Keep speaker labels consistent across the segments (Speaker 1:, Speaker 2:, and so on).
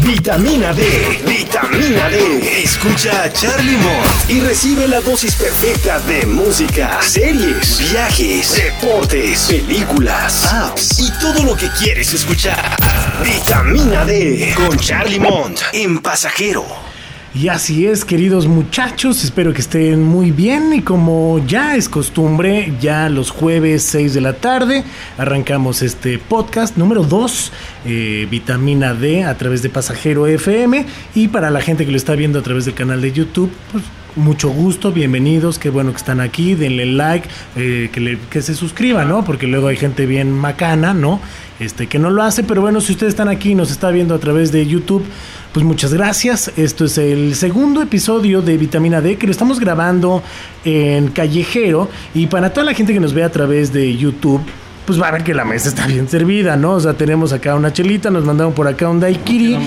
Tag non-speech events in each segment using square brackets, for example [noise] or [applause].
Speaker 1: Vitamina D, vitamina D. Escucha a Charlie Mott y recibe la dosis perfecta de música, series, viajes, deportes, películas, apps y todo lo que quieres escuchar. Vitamina D con Charlie Mont en Pasajero.
Speaker 2: Y así es, queridos muchachos, espero que estén muy bien y como ya es costumbre, ya los jueves 6 de la tarde arrancamos este podcast número 2, eh, vitamina D a través de Pasajero FM y para la gente que lo está viendo a través del canal de YouTube, pues mucho gusto, bienvenidos, qué bueno que están aquí, denle like, eh, que, le- que se suscriban, ¿no? Porque luego hay gente bien macana, ¿no? Este, que no lo hace, pero bueno, si ustedes están aquí y nos está viendo a través de YouTube, pues muchas gracias. Esto es el segundo episodio de Vitamina D que lo estamos grabando en Callejero y para toda la gente que nos ve a través de YouTube, pues va a ver que la mesa está bien servida, ¿no? O sea, tenemos acá una chelita, nos mandaron por acá un daiquiri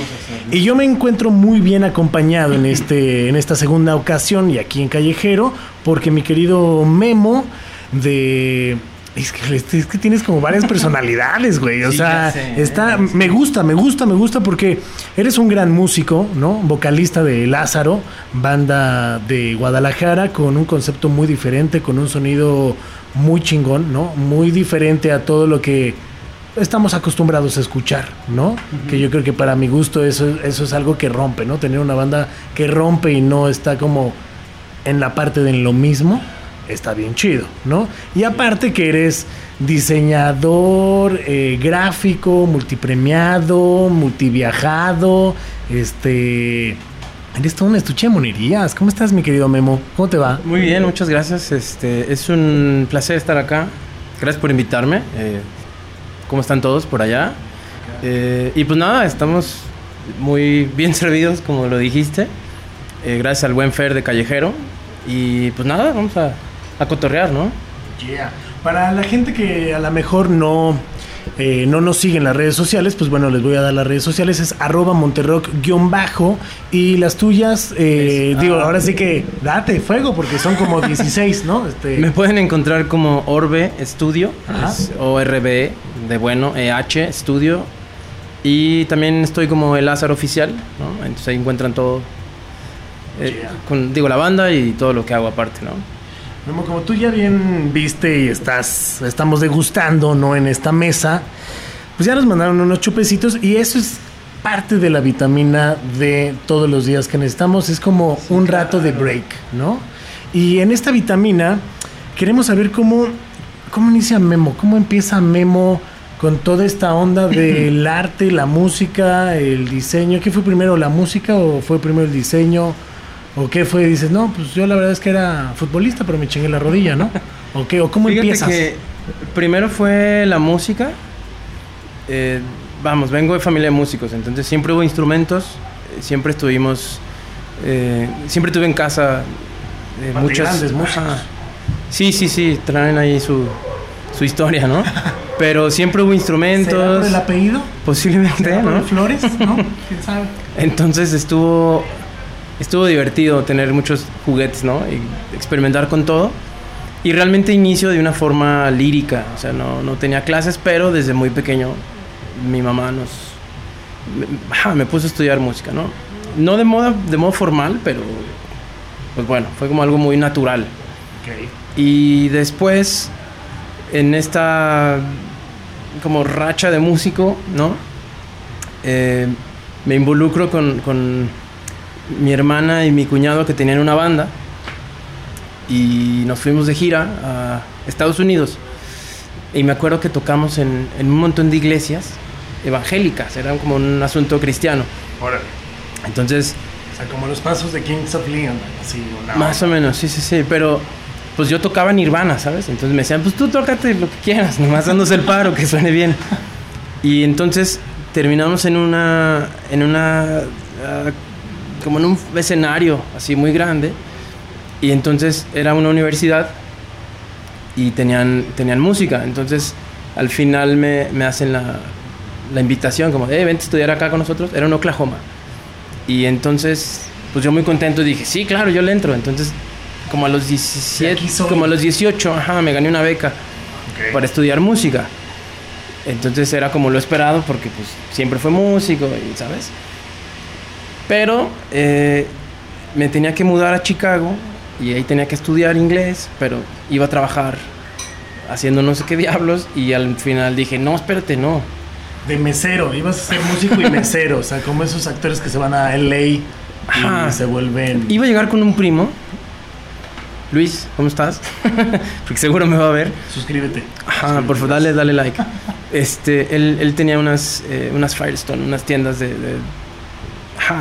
Speaker 2: y yo me encuentro muy bien acompañado en este en esta segunda ocasión y aquí en Callejero porque mi querido Memo de es que, es que tienes como varias personalidades, güey. O
Speaker 3: Sí,
Speaker 2: sea,
Speaker 3: sé,
Speaker 2: está, me gusta, me gusta, me gusta porque eres un gran músico, ¿no? Vocalista de Lázaro, banda de Guadalajara, con un concepto muy diferente, con un sonido muy chingón, ¿no? Muy diferente a todo lo que estamos acostumbrados a escuchar, ¿no? Que yo creo que para mi gusto eso, eso es algo que rompe, ¿no? Tener una banda que rompe y no está como en la parte de lo mismo, está bien chido, ¿no? Y aparte que eres diseñador, eh, gráfico, multipremiado, multiviajado, este... Eres todo un estuche de monerías. ¿Cómo estás, mi querido Memo? ¿Cómo te va?
Speaker 3: Muy bien, muchas gracias. Este, es un placer estar acá. Gracias por invitarme. Eh, ¿Cómo están todos por allá? Eh, y pues nada, estamos muy bien [laughs] servidos, como lo dijiste. Gracias al buen Fer de Callejero. Y pues nada, vamos a, a cotorrear, ¿no?
Speaker 2: Yeah. Para la gente que a lo mejor no, eh, no nos sigue en las redes sociales, pues bueno, les voy a dar las redes sociales. Es arroba monterrock-bajo. Y las tuyas, eh, digo, ahora sí que date fuego porque son como [laughs] 16, ¿no? Este,
Speaker 3: Me pueden encontrar como Orbe Studio,
Speaker 2: Ajá.
Speaker 3: es O-R-B de bueno, EH Studio. Y también estoy como el Lázaro Oficial, ¿no? Entonces ahí encuentran todo. eh,
Speaker 2: Yeah.
Speaker 3: con, digo, la banda y todo lo que hago aparte, ¿no?
Speaker 2: Memo, como tú ya bien viste y estás, estamos degustando, ¿no? En esta mesa, pues ya nos mandaron unos chupecitos y eso es parte de la vitamina de todos los días que necesitamos. Es como un rato de break, ¿no? Y en esta vitamina queremos saber cómo, cómo inicia Memo, cómo empieza Memo con toda esta onda del [clears throat] arte, la música, el diseño. ¿Qué fue primero, la música o fue primero el diseño? ¿O qué fue? Dices, no, pues yo la verdad es que era futbolista, pero me chingué la rodilla, ¿no? [laughs] ¿O qué? ¿O cómo
Speaker 3: Fíjate
Speaker 2: empiezas?
Speaker 3: que primero fue la música. Eh, vamos, vengo de familia de músicos, entonces siempre hubo instrumentos, eh, siempre estuvimos, eh, siempre tuve en casa eh, muchas...
Speaker 2: grandes.
Speaker 3: Sí, sí, sí, traen ahí su, su historia, ¿no? [laughs] Pero siempre hubo
Speaker 2: ¿Será
Speaker 3: instrumentos,
Speaker 2: por el apellido?
Speaker 3: posiblemente,
Speaker 2: ¿Será por
Speaker 3: ¿no?
Speaker 2: el Flores? ¿No? [laughs] ¿Quién sabe?
Speaker 3: Entonces estuvo estuvo divertido tener muchos juguetes, ¿no? Y experimentar con todo. Y realmente inicio de una forma lírica, o sea, no, no tenía clases, pero desde muy pequeño mi mamá nos me, me puso a estudiar música, ¿no? No de modo, de modo formal, pero pues bueno, fue como algo muy natural. Y después, en esta como racha de músico, ¿no? Eh, me involucro con, con mi hermana y mi cuñado que tenían una banda y nos fuimos de gira a Estados Unidos. Y me acuerdo que tocamos en, en un montón de iglesias evangélicas, era como un asunto cristiano.
Speaker 2: Órale.
Speaker 3: Entonces,
Speaker 2: O sea, como los pasos de Kings of Leon, así, una
Speaker 3: Más o menos, sí, sí, sí. Pero pues yo tocaba Nirvana, ¿sabes? Entonces me decían, pues tú tócate lo que quieras, nomás dándose el paro, que suene bien. Y entonces terminamos en una, en una ah, como en un escenario así muy grande. Y entonces era una universidad y tenían, tenían música. Entonces al final me, me hacen la, la, invitación como, eh, vente a estudiar acá con nosotros. Era en Oklahoma. Y entonces, pues yo muy contento dije, sí, claro, yo le entro. Entonces, como a los 17, como a los 18, ajá, me gané una beca okay. para estudiar música. Entonces era como lo esperado porque pues siempre fue músico, y, ¿sabes? Pero eh, me tenía que mudar a Chicago y ahí tenía que estudiar inglés, pero iba a trabajar haciendo no sé qué diablos y al final dije, no, espérate, no.
Speaker 2: De mesero, ibas a ser músico y mesero, o sea, como esos actores que se van a LA y Ajá. se vuelven...
Speaker 3: Iba a llegar con un primo, Luis, ¿cómo estás? [laughs] Porque seguro me va a ver.
Speaker 2: Suscríbete.
Speaker 3: Ajá, por favor, dale, dale like. Este, él, él tenía unas, eh, unas Firestone, unas tiendas de, de,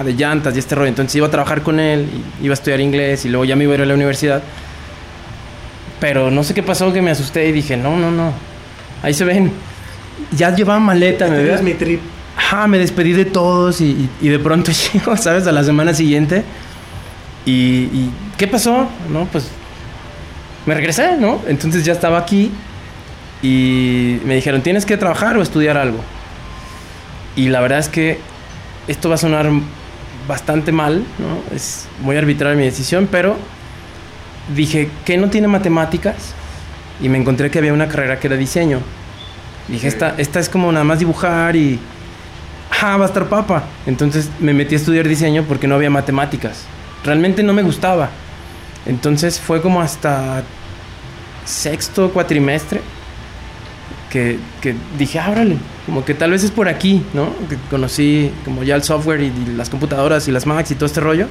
Speaker 3: de llantas y este rollo. Entonces iba a trabajar con él, iba a estudiar inglés y luego ya me iba a ir a la universidad. Pero no sé qué pasó que me asusté y dije, no, no, no. Ahí se ven. Ya llevaba maleta,
Speaker 2: este
Speaker 3: me ves.
Speaker 2: mi trip.
Speaker 3: Ajá, me despedí de todos y, y, y de pronto [laughs] llego, ¿sabes? A la semana siguiente. Y, y, ¿qué pasó? No, pues me regresé, ¿no? Entonces ya estaba aquí y me dijeron, tienes que trabajar o estudiar algo. Y la verdad es que esto va a sonar bastante mal, ¿no? Es muy arbitrar mi decisión, pero dije, ¿qué no tiene matemáticas? Y me encontré que había una carrera que era diseño. Dije, esta, esta es como nada más dibujar y... ¡Ah, va a estar papa! Entonces me metí a estudiar diseño porque no había matemáticas. Realmente no me gustaba. Entonces fue como hasta sexto cuatrimestre que, que dije, ábrale, como que tal vez es por aquí, ¿no? Que conocí como ya el software y, y, las computadoras y las Macs y todo este rollo.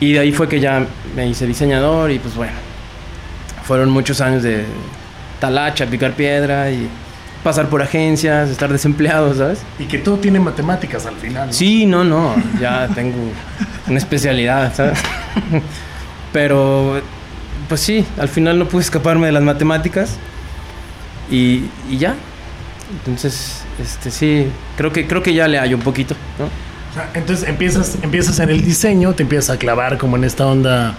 Speaker 3: Y de ahí fue que ya me hice diseñador y pues bueno, fueron muchos años de talacha, picar piedra y pasar por agencias, estar desempleado, ¿sabes?
Speaker 2: Y que todo tiene matemáticas al final. ¿no?
Speaker 3: Sí, no, no, ya tengo una especialidad, ¿sabes? [laughs] Pero, pues sí, al final no pude escaparme de las matemáticas y, y ya. Entonces, este sí, creo que, creo que ya le hallo un poquito, ¿no?
Speaker 2: O sea, entonces empiezas, empiezas en el diseño, te empiezas a clavar como en esta onda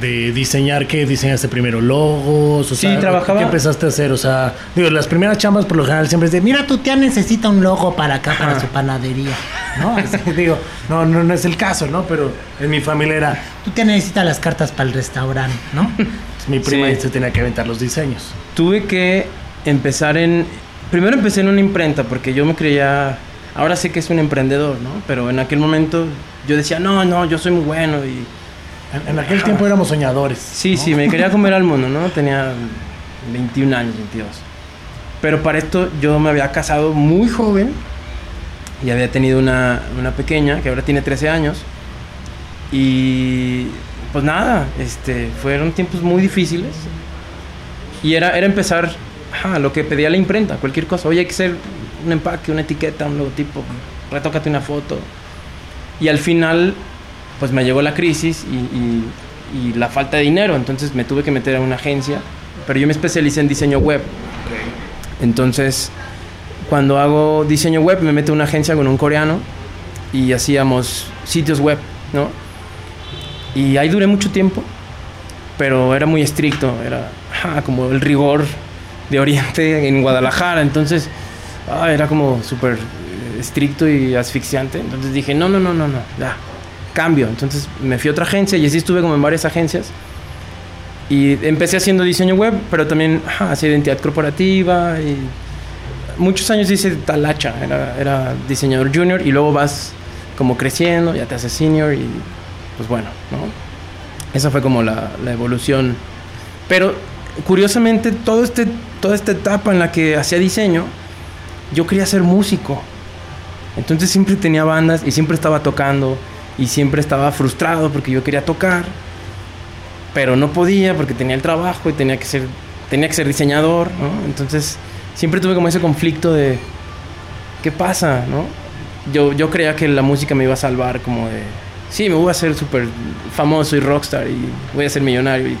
Speaker 2: de diseñar, ¿qué diseñaste primero? ¿Logos? O
Speaker 3: sí,
Speaker 2: sea,
Speaker 3: trabajaba.
Speaker 2: ¿Qué empezaste a hacer? O sea, digo, las primeras chambas por lo general siempre es de, mira, tu tía necesita un logo para acá, para
Speaker 3: Ajá.
Speaker 2: su panadería, ¿no? [laughs] Así, digo, no, no, no es el caso, ¿no? Pero en mi familia era, tu tía necesita las cartas para el restaurante, ¿no? Entonces, mi prima
Speaker 3: Sí.
Speaker 2: se tenía que aventar los diseños.
Speaker 3: Tuve que empezar en... Primero empecé en una imprenta porque yo me creía... Ahora sé que es un emprendedor, ¿no? Pero en aquel momento yo decía, no, no, yo soy muy bueno y...
Speaker 2: En, en aquel tiempo éramos soñadores.
Speaker 3: Sí,
Speaker 2: ¿no?
Speaker 3: sí, me quería comer al mundo, ¿no? Tenía 21 años, 22. Pero para esto yo me había casado muy joven y había tenido una, una pequeña que ahora tiene 13 años. Y pues nada, este, fueron tiempos muy difíciles. Y era, era empezar ajá, lo que pedía la imprenta, cualquier cosa. Oye, hay que hacer un empaque, una etiqueta, un logotipo, retócate una foto. Y al final, pues me llegó la crisis y, y- y la falta de dinero. Entonces me tuve que meter a una agencia. Pero yo me especialicé en diseño web. Entonces, cuando hago diseño web, me meto a una agencia con un coreano y hacíamos sitios web, ¿no? Y ahí duré mucho tiempo, pero era muy estricto, era ah, como el rigor de Oriente en Guadalajara, entonces ah, era como súper eh, estricto y asfixiante. Entonces dije, no, no, no, no, no, ya, cambio. Entonces me fui a otra agencia y así estuve como en varias agencias. Y empecé haciendo diseño web, pero también ajá, hacía identidad corporativa y muchos años hice talacha, era, era diseñador junior y luego vas como creciendo, ya te haces senior y pues bueno, ¿no? Esa fue como la, la evolución. Pero curiosamente todo este, toda esta etapa en la que hacía diseño, yo quería ser músico. Entonces siempre tenía bandas y siempre estaba tocando y siempre estaba frustrado porque yo quería tocar, pero no podía porque tenía el trabajo y tenía que ser, tenía que ser diseñador. Entonces siempre tuve como ese conflicto de ¿qué pasa, no? Yo, yo creía que la música me iba a salvar como de sí, me voy a hacer súper famoso y rockstar y voy a ser millonario y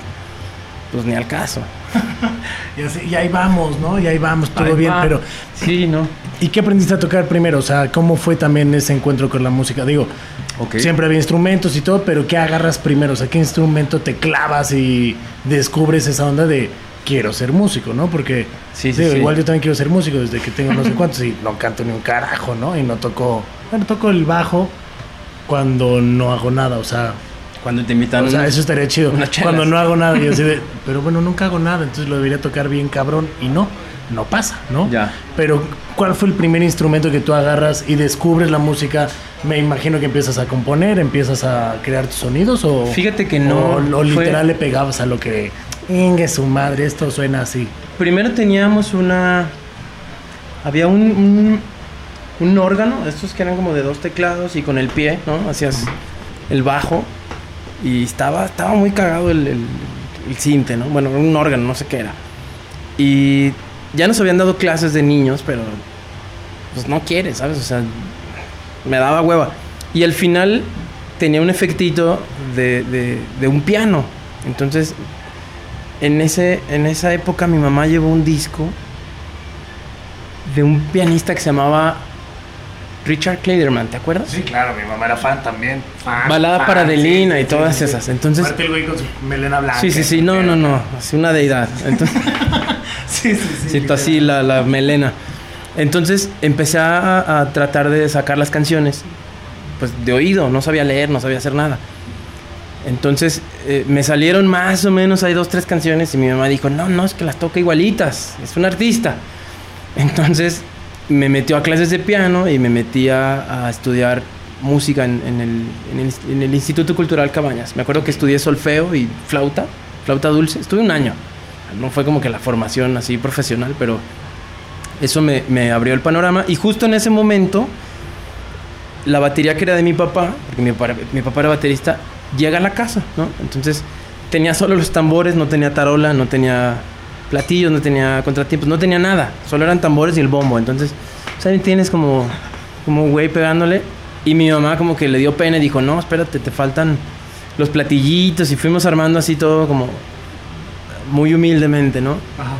Speaker 3: pues ni al caso. [laughs]
Speaker 2: Y, así, y ahí vamos, ¿no? Y ahí vamos, todo
Speaker 3: Ahí
Speaker 2: bien,
Speaker 3: va.
Speaker 2: pero
Speaker 3: Sí, ¿no?
Speaker 2: ¿y qué aprendiste a tocar primero? O sea, ¿cómo fue también ese encuentro con la música? Digo, siempre había instrumentos y todo, pero ¿qué agarras primero? O sea, ¿qué instrumento te clavas y descubres esa onda de quiero ser músico, ¿no? Porque
Speaker 3: Sí, sí,
Speaker 2: digo,
Speaker 3: sí.
Speaker 2: igual yo también quiero ser músico desde que tengo no sé cuántos y no canto ni un carajo, ¿no? Y no toco, bueno, toco el bajo cuando no hago nada, o sea,
Speaker 3: Cuando te invitan
Speaker 2: o sea, eso estaría chido. Cuando no hago nada y así de, [laughs] pero bueno, nunca hago nada, entonces lo debería tocar bien cabrón y no, no pasa, ¿no?
Speaker 3: Ya.
Speaker 2: Pero ¿cuál fue el primer instrumento que tú agarras y descubres la música? Me imagino que empiezas a componer, empiezas a crear tus sonidos o
Speaker 3: Fíjate que no,
Speaker 2: o, o
Speaker 3: fue-
Speaker 2: literal le pegabas a lo que Ingue su madre, esto suena así.
Speaker 3: Primero teníamos una. Había un, un, un órgano, estos que eran como de dos teclados y con el pie, ¿no? Hacías el bajo y estaba, estaba muy cagado el, el, cinte, ¿no? Bueno, un órgano, no sé qué era. Y ya nos habían dado clases de niños, pero pues no quieres, ¿sabes? O sea, me daba hueva. Y al final tenía un efectito de, de, de un piano. Entonces, en, ese, en esa época mi mamá llevó un disco de un pianista que se llamaba Richard Clayderman, ¿te acuerdas?
Speaker 2: Sí, claro, mi mamá era fan también. Fan,
Speaker 3: Balada
Speaker 2: fan,
Speaker 3: para Adelina
Speaker 2: sí,
Speaker 3: y todas
Speaker 2: sí, sí.
Speaker 3: esas. Entonces,
Speaker 2: Aparte el güey con su melena blanca.
Speaker 3: sí, sí, sí, no, no, no, [laughs] así una deidad. Entonces, [laughs]
Speaker 2: Sí, sí, sí.
Speaker 3: siento así la, la melena. Entonces empecé a, a tratar de sacar las canciones, pues de oído, no sabía leer, no sabía hacer nada. Entonces eh, me salieron más o menos, hay dos, tres canciones y mi mamá dijo, no, no, es que las toca igualitas, es un artista. Entonces me metió a clases de piano y me metí a, estudiar música en, el, en el- Instituto Cultural Cabañas. Me acuerdo que estudié solfeo y flauta, flauta dulce, estuve un año. No fue como que la formación así profesional, pero eso me, me abrió el panorama. Y justo en ese momento, la batería que era de mi papá, porque mi papá, mi papá era baterista, llega a la casa, ¿no? Entonces tenía solo los tambores, no tenía tarola, no tenía platillos, no tenía contratiempos, no tenía nada, solo eran tambores y el bombo. Entonces, ¿sabes? Tienes como, como un güey pegándole. Y mi mamá como que le dio pena y dijo, no, espérate, te faltan los platillitos. Y fuimos armando así todo como muy humildemente, ¿no?
Speaker 2: Ajá.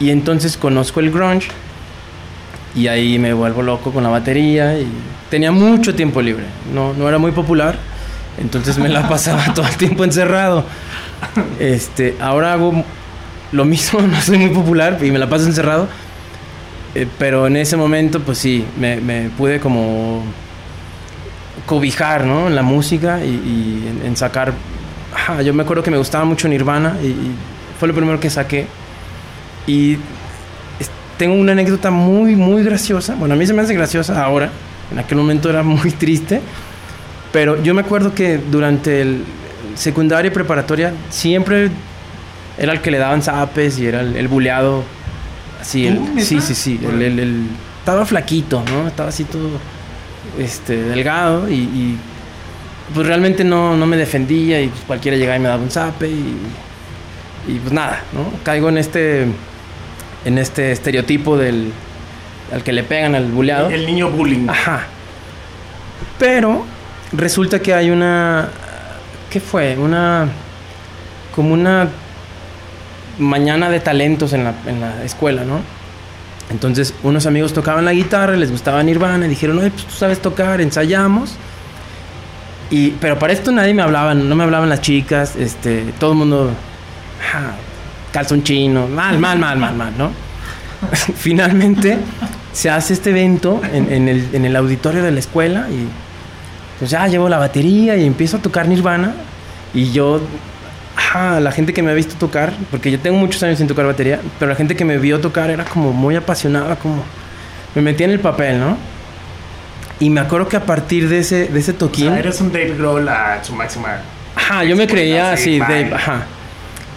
Speaker 3: Y entonces conozco el grunge y ahí me vuelvo loco con la batería y tenía mucho tiempo libre. No, no era muy popular, entonces me la pasaba [laughs] todo el tiempo encerrado. Este, ahora hago lo mismo, [laughs] no soy muy popular y me la paso encerrado. Eh, pero en ese momento, pues sí, me, me pude como cobijar, ¿no? En la música y, y en, en sacar... Ajá, yo me acuerdo que me gustaba mucho Nirvana y, y fue lo primero que saqué. Y tengo una anécdota muy, muy graciosa. Bueno, a mí se me hace graciosa ahora. En aquel momento era muy [laughs] triste. Pero yo me acuerdo que durante el secundaria y preparatoria siempre era el que le daban zapes y era el, el buleado. Así, sí, sí, sí. El, el- el- estaba flaquito, ¿no? Estaba así todo este, delgado y, y, pues realmente no, no me defendía y pues cualquiera llegaba y me daba un zape y, y pues nada, ¿no? Caigo en este, en este estereotipo del al que le pegan al buleado.
Speaker 2: El niño bullying.
Speaker 3: Ajá. Pero resulta que hay una. ¿Qué fue? Una. Como una mañana de talentos en la, en la escuela, ¿no? Entonces, unos amigos tocaban la guitarra, les gustaba Nirvana, y dijeron, oye, pues tú sabes tocar, ensayamos. Y, pero para esto nadie me hablaba, no me hablaban las chicas, este, todo el mundo, ah, calzón chino, mal, mal, mal, mal, mal, ¿no? [laughs] Finalmente se hace este evento en, en el, en el auditorio de la escuela y pues ya llevo la batería y empiezo a tocar Nirvana y yo, ajá, la gente que me ha visto tocar, porque yo tengo muchos años sin tocar batería, pero la gente que me vio tocar era como muy apasionada, como me metía en el papel, ¿no? Y me acuerdo que a partir de ese, de ese
Speaker 2: O
Speaker 3: toquín...
Speaker 2: sea, eres un Dave Grohl a su máxima.
Speaker 3: Ajá, yo me creía
Speaker 2: Sí,
Speaker 3: así. Dave, ajá.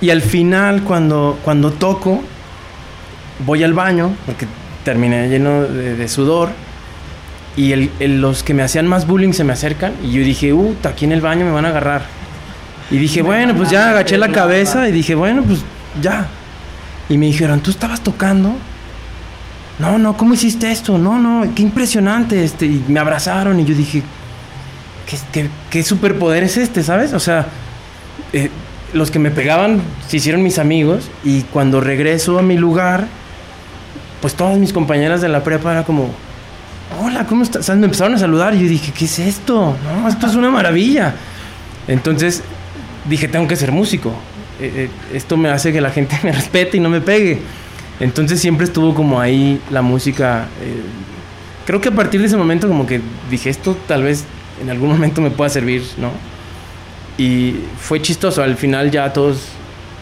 Speaker 3: Y al final, cuando, cuando toco, voy al baño, porque terminé lleno de, de sudor, y el- el- los que me hacían más bullying se me acercan, y yo dije, uh, aquí en el baño me van a agarrar. Y dije, bueno, pues ya agaché la cabeza y dije, bueno, pues ya. Y me dijeron, ¿tú estabas tocando? No, no, ¿cómo hiciste esto? No, no, qué impresionante. Este, y me abrazaron y yo dije, ¿qué, qué, qué superpoder es este, sabes? O sea, eh, los que me pegaban se hicieron mis amigos y cuando regreso a mi lugar, pues todas mis compañeras de la prepa era como, hola, ¿cómo estás? O sea, me empezaron a saludar y yo dije, ¿qué es esto? No, esto es una maravilla. Entonces dije, tengo que ser músico. Eh, eh, esto me hace que la gente [laughs] me respete y no me pegue. Entonces siempre estuvo como ahí la música. eh, creo que a partir de ese momento como que dije, esto tal vez en algún momento me pueda servir, ¿no? Y fue chistoso, al final ya todos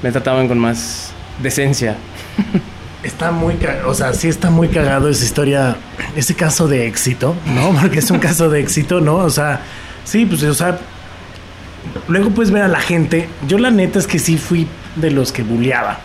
Speaker 3: me trataban con más decencia. [laughs]
Speaker 2: Está muy, o sea, sí está muy cagado esa historia, ese caso de éxito, ¿no? [laughs] Porque es un caso de éxito, ¿no? O sea, sí, pues, o sea, luego puedes ver a la gente. Yo la neta es que sí fui de los que bulleaba.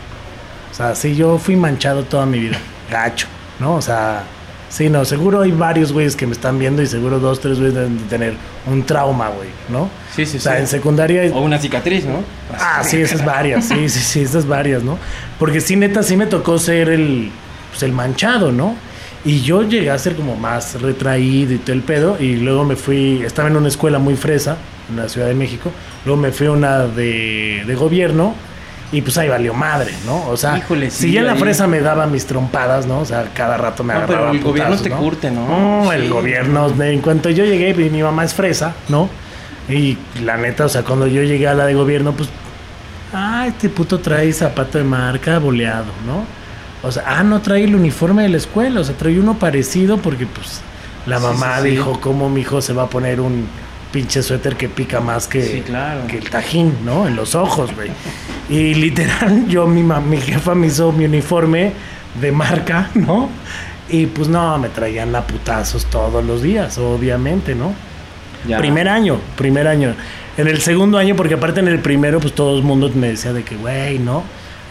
Speaker 2: O sea, sí, yo fui manchado toda mi vida. [laughs] Gacho, ¿no? O sea, sí, no, seguro hay varios güeyes que me están viendo y seguro dos, tres güeyes deben de tener un trauma, güey, ¿no?
Speaker 3: Sí, sí,
Speaker 2: O sea,
Speaker 3: sí.
Speaker 2: en secundaria
Speaker 3: O una cicatriz, ¿no?
Speaker 2: Ah, sí, esas varias, sí, sí, sí, esas varias, ¿no? Porque sí, neta, sí me tocó ser el, pues, el manchado, ¿no? Y yo llegué a ser como más retraído y todo el pedo, y luego me fui, estaba en una escuela muy fresa, en la Ciudad de México, luego me fui a una de, de gobierno, y pues ahí valió madre, ¿no? O sea,
Speaker 3: Híjole,
Speaker 2: si ya en la
Speaker 3: ahí-
Speaker 2: fresa me daba mis trompadas, ¿no? O sea, cada rato me
Speaker 3: No, pero
Speaker 2: agarraba
Speaker 3: el gobierno te
Speaker 2: ¿no?
Speaker 3: curte, ¿no?
Speaker 2: No, el
Speaker 3: Sí.
Speaker 2: gobierno, en cuanto yo llegué, pues, mi mamá es fresa, ¿no? Y la neta, o sea, cuando yo llegué a la de gobierno, pues, ah, este puto trae zapato de marca boleado, ¿no? O sea, ah, no trae el uniforme de la escuela, o sea, trae uno parecido porque, pues, la mamá
Speaker 3: sí, sí.
Speaker 2: dijo, ¿cómo mi hijo se va a poner un pinche suéter que pica más que,
Speaker 3: Sí, claro.
Speaker 2: que el tajín, ¿no? En los ojos, güey. Y [laughs] literal, yo, mi, mi jefa me hizo mi uniforme de marca, [laughs] ¿no? Y pues no, me traían a putazos todos los días, obviamente, ¿no?
Speaker 3: Ya.
Speaker 2: Primer año, primer año. En el segundo año, porque aparte en el primero, pues todo el mundo me decía de que, güey, no,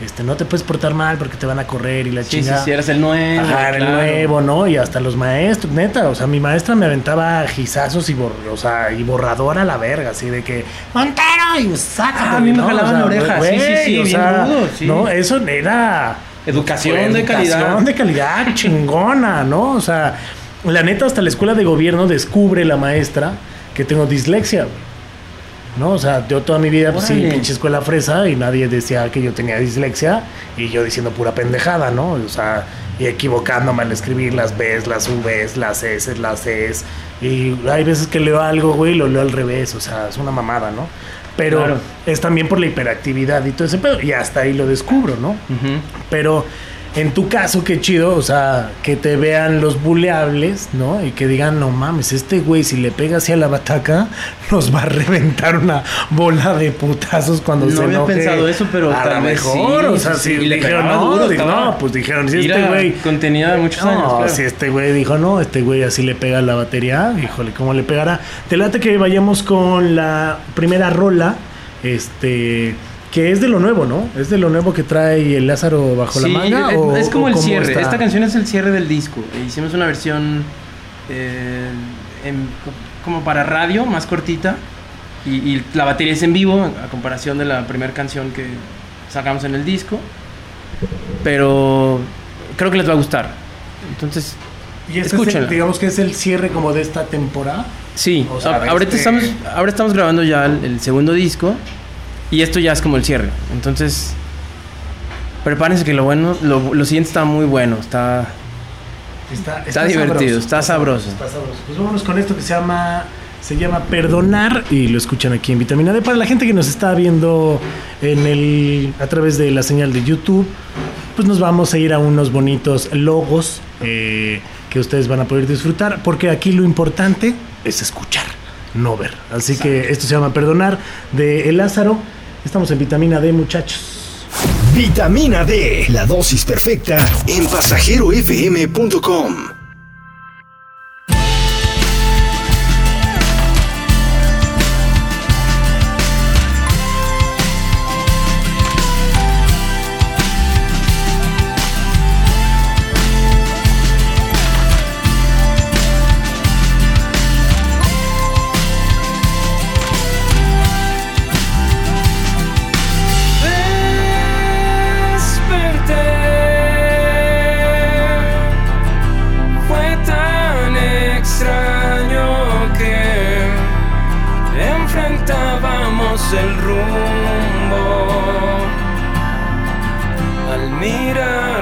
Speaker 2: este, no te puedes portar mal porque te van a correr y la
Speaker 3: Sí,
Speaker 2: chingada.
Speaker 3: sí, eras el nuevo.
Speaker 2: Ajá, el nuevo, ¿no? Y hasta los maestros, neta, o sea, mi maestra me aventaba gizazos y, bor o sea, y borrador a la verga, así de que, Montero, y sácate,
Speaker 3: Ah, a mí me
Speaker 2: ¿no?
Speaker 3: jalaban
Speaker 2: O sea,
Speaker 3: la oreja,
Speaker 2: güey,
Speaker 3: sí, sí, sí,
Speaker 2: o
Speaker 3: bien
Speaker 2: sea,
Speaker 3: rudo, sí.
Speaker 2: No, eso era...
Speaker 3: Educación
Speaker 2: Fue
Speaker 3: de calidad.
Speaker 2: Educación de calidad [laughs] chingona, ¿no? O sea, la neta, hasta la escuela de gobierno descubre la maestra que tengo dislexia, güey. ¿No? O sea, yo toda mi vida, pues sí, pinche escuela fresa y nadie decía que yo tenía dislexia y yo diciendo pura pendejada, ¿no? O sea, y equivocándome al escribir las Bs, las Vs, las S, las Cs. Y hay veces que leo algo, güey, y lo leo al revés, o sea, es una mamada, ¿no? Pero
Speaker 3: Claro.
Speaker 2: es también por la hiperactividad y todo ese pedo, y hasta ahí lo descubro, ¿no? Pero en tu caso, qué chido, o sea, que te vean los buleables, ¿no? Y que digan, no mames, este güey, si le pega hacia la bataca, [laughs] nos va a reventar una bola de putazos cuando
Speaker 3: No
Speaker 2: se
Speaker 3: había
Speaker 2: enoje.
Speaker 3: pensado eso, pero
Speaker 2: a lo mejor,
Speaker 3: sí,
Speaker 2: o sea,
Speaker 3: sí,
Speaker 2: si
Speaker 3: le
Speaker 2: dijeron, no,
Speaker 3: duro,
Speaker 2: no, pues dijeron, si este güey...
Speaker 3: contenida de muchos años.
Speaker 2: No,
Speaker 3: claro.
Speaker 2: si este güey dijo, no, este güey así le pega la batería, híjole, ¿cómo le pegará? Te late que vayamos con la primera rola, este, que es de lo nuevo, ¿no? Es de lo nuevo que trae el Lázaro bajo
Speaker 3: Sí,
Speaker 2: la manga.
Speaker 3: es,
Speaker 2: o-
Speaker 3: es como
Speaker 2: o
Speaker 3: el cierre.
Speaker 2: está?
Speaker 3: Esta canción es el cierre del disco. E hicimos una versión eh, en- como para radio, más cortita. Y, y la batería es en vivo, a comparación de la primera canción que sacamos en el disco. Pero creo que les va a gustar. Entonces,
Speaker 2: Y este es el- digamos que es el cierre como de esta temporada.
Speaker 3: Sí,
Speaker 2: O sea,
Speaker 3: ahorita,
Speaker 2: este-
Speaker 3: estamos, ahora estamos grabando ya el, el segundo disco y esto ya es como el cierre. Entonces, prepárense que lo bueno, lo, lo siguiente está muy bueno, está...
Speaker 2: Está,
Speaker 3: divertido, está sabroso.
Speaker 2: Está sabroso. Pues vámonos con esto que se llama se llama Perdonar y lo escuchan aquí en Vitamina D. Para la gente que nos está viendo en el a través de la señal de YouTube, pues nos vamos a ir a unos bonitos logos eh, que ustedes van a poder disfrutar, porque aquí lo importante es escuchar, no ver. Así que esto se llama Perdonar de El Lázaro. Estamos en Vitamina D, muchachos.
Speaker 1: Vitamina D, la dosis perfecta en pasajerofm.com.
Speaker 3: cambiábamos el rumbo al mirarnos.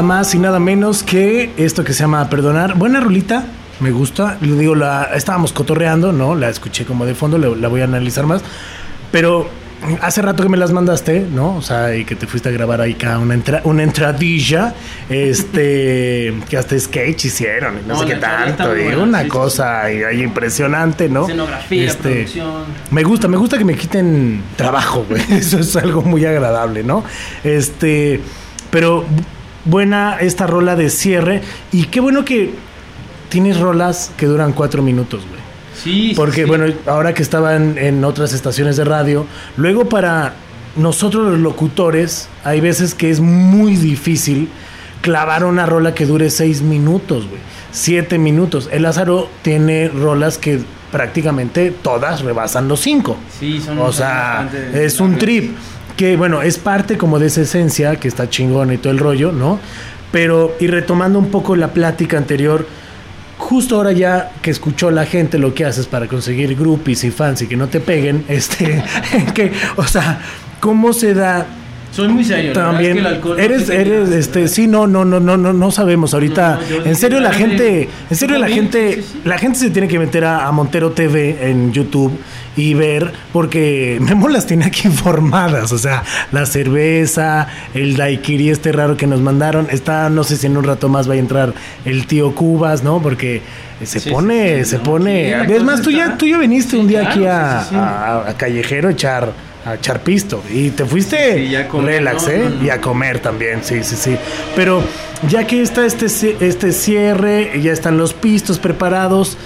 Speaker 2: Nada más y nada menos que esto que se llama Perdonar. Buena rolita, me gusta. Le digo, la estábamos cotorreando, ¿no? La escuché como de fondo, le- la voy a analizar más. Pero hace rato que me las mandaste, ¿no? O sea, y que te fuiste a grabar ahí acá una, entra- una entradilla, este, [laughs] que hasta sketch hicieron, y no,
Speaker 3: No,
Speaker 2: sé
Speaker 3: la
Speaker 2: qué tanto, y
Speaker 3: buena,
Speaker 2: una
Speaker 3: sí, sí,
Speaker 2: cosa ahí- ahí impresionante, ¿no?
Speaker 3: Escenografía,
Speaker 2: Este,
Speaker 3: producción.
Speaker 2: me gusta, me gusta que me quiten trabajo, güey. [laughs] Eso es algo muy agradable, ¿no? Este, pero buena esta rola de cierre. Y qué bueno que tienes rolas que duran cuatro minutos, güey.
Speaker 3: Sí,
Speaker 2: Porque,
Speaker 3: sí.
Speaker 2: bueno, ahora que estaban en otras estaciones de radio, luego para nosotros los locutores, hay veces que es muy difícil clavar una rola que dure seis minutos, güey. Siete minutos. El Lázaro tiene rolas que prácticamente todas rebasan los cinco.
Speaker 3: Sí, son-
Speaker 2: O sea, es un trip que, bueno, es parte como de esa esencia que está chingona y todo el rollo, ¿no? Pero, y retomando un poco la plática anterior, justo ahora ya que escuchó la gente lo que haces para conseguir groupies y fans y que no te peguen, [laughs] este, [laughs] que, o sea, ¿cómo se da
Speaker 3: Soy muy serio.
Speaker 2: también
Speaker 3: es que el alcohol
Speaker 2: eres eres este
Speaker 3: ¿verdad?
Speaker 2: sí no no no no no no sabemos ahorita
Speaker 3: No, no, yo
Speaker 2: en serio la gente en serio la gente
Speaker 3: sí, sí, sí.
Speaker 2: la gente se tiene que meter a, a Montero TV en YouTube y ver porque [laughs] Memo las tiene aquí informadas o sea la cerveza el daiquiri este raro que nos mandaron está no sé si en un rato más va a entrar el tío Cubas no porque se
Speaker 3: Sí,
Speaker 2: pone se pone es más tú ya tú ya viniste un día
Speaker 3: claro,
Speaker 2: aquí a, a- a Callejero a echar a echar pisto. Y te fuiste
Speaker 3: Sí, ya comer,
Speaker 2: relax. ¿eh?
Speaker 3: No, no.
Speaker 2: Y a comer también, sí, sí, sí. Pero ya que está este, este cierre, ya están los pistos preparados,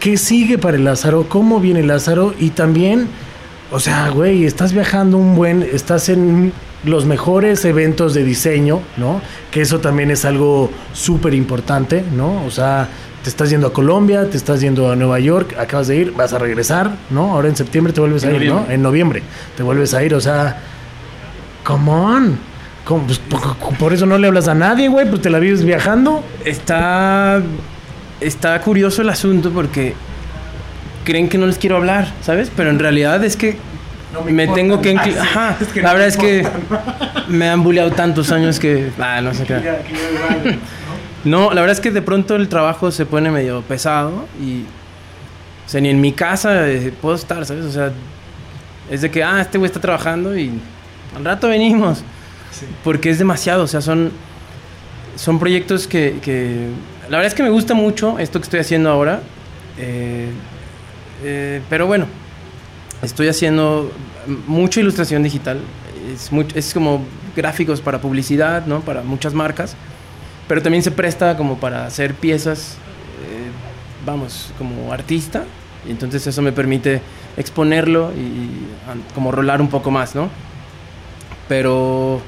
Speaker 2: ¿qué sigue para el Lázaro? ¿Cómo viene Lázaro? Y también, o sea, güey, estás viajando un buen, estás en los mejores eventos de diseño, ¿no? Que eso también es algo súper importante, ¿no? O sea, te estás yendo a Colombia, te estás yendo a Nueva York, acabas de ir, vas a regresar, ¿no? Ahora en septiembre te vuelves
Speaker 3: En
Speaker 2: a ir, ¿no? En noviembre te vuelves a ir, o sea, come on. ¿Cómo? Pues, por, eso no le hablas a nadie, güey, pues te la vives viajando.
Speaker 3: Está, está curioso el asunto porque creen que no les quiero hablar, ¿sabes? Pero en realidad es que me, tengo que... incli- Ajá, la verdad es que me han bulleado tantos años que... Ah, no sé qué. No, la verdad es que de pronto el trabajo se pone medio pesado y... O sea, ni en mi casa eh, puedo estar, ¿sabes? O sea, es de que, ah, este güey está trabajando y al rato venimos. Porque es demasiado, o sea, son, son proyectos que, que- La verdad es que me gusta mucho esto que estoy haciendo ahora. eh, eh, pero bueno, estoy haciendo mucha ilustración digital. Es, es como gráficos para publicidad, ¿no? Para muchas marcas. Pero también se presta como para hacer piezas, eh, vamos, como artista. Y entonces eso me permite exponerlo y como rolar un poco más, ¿no? Pero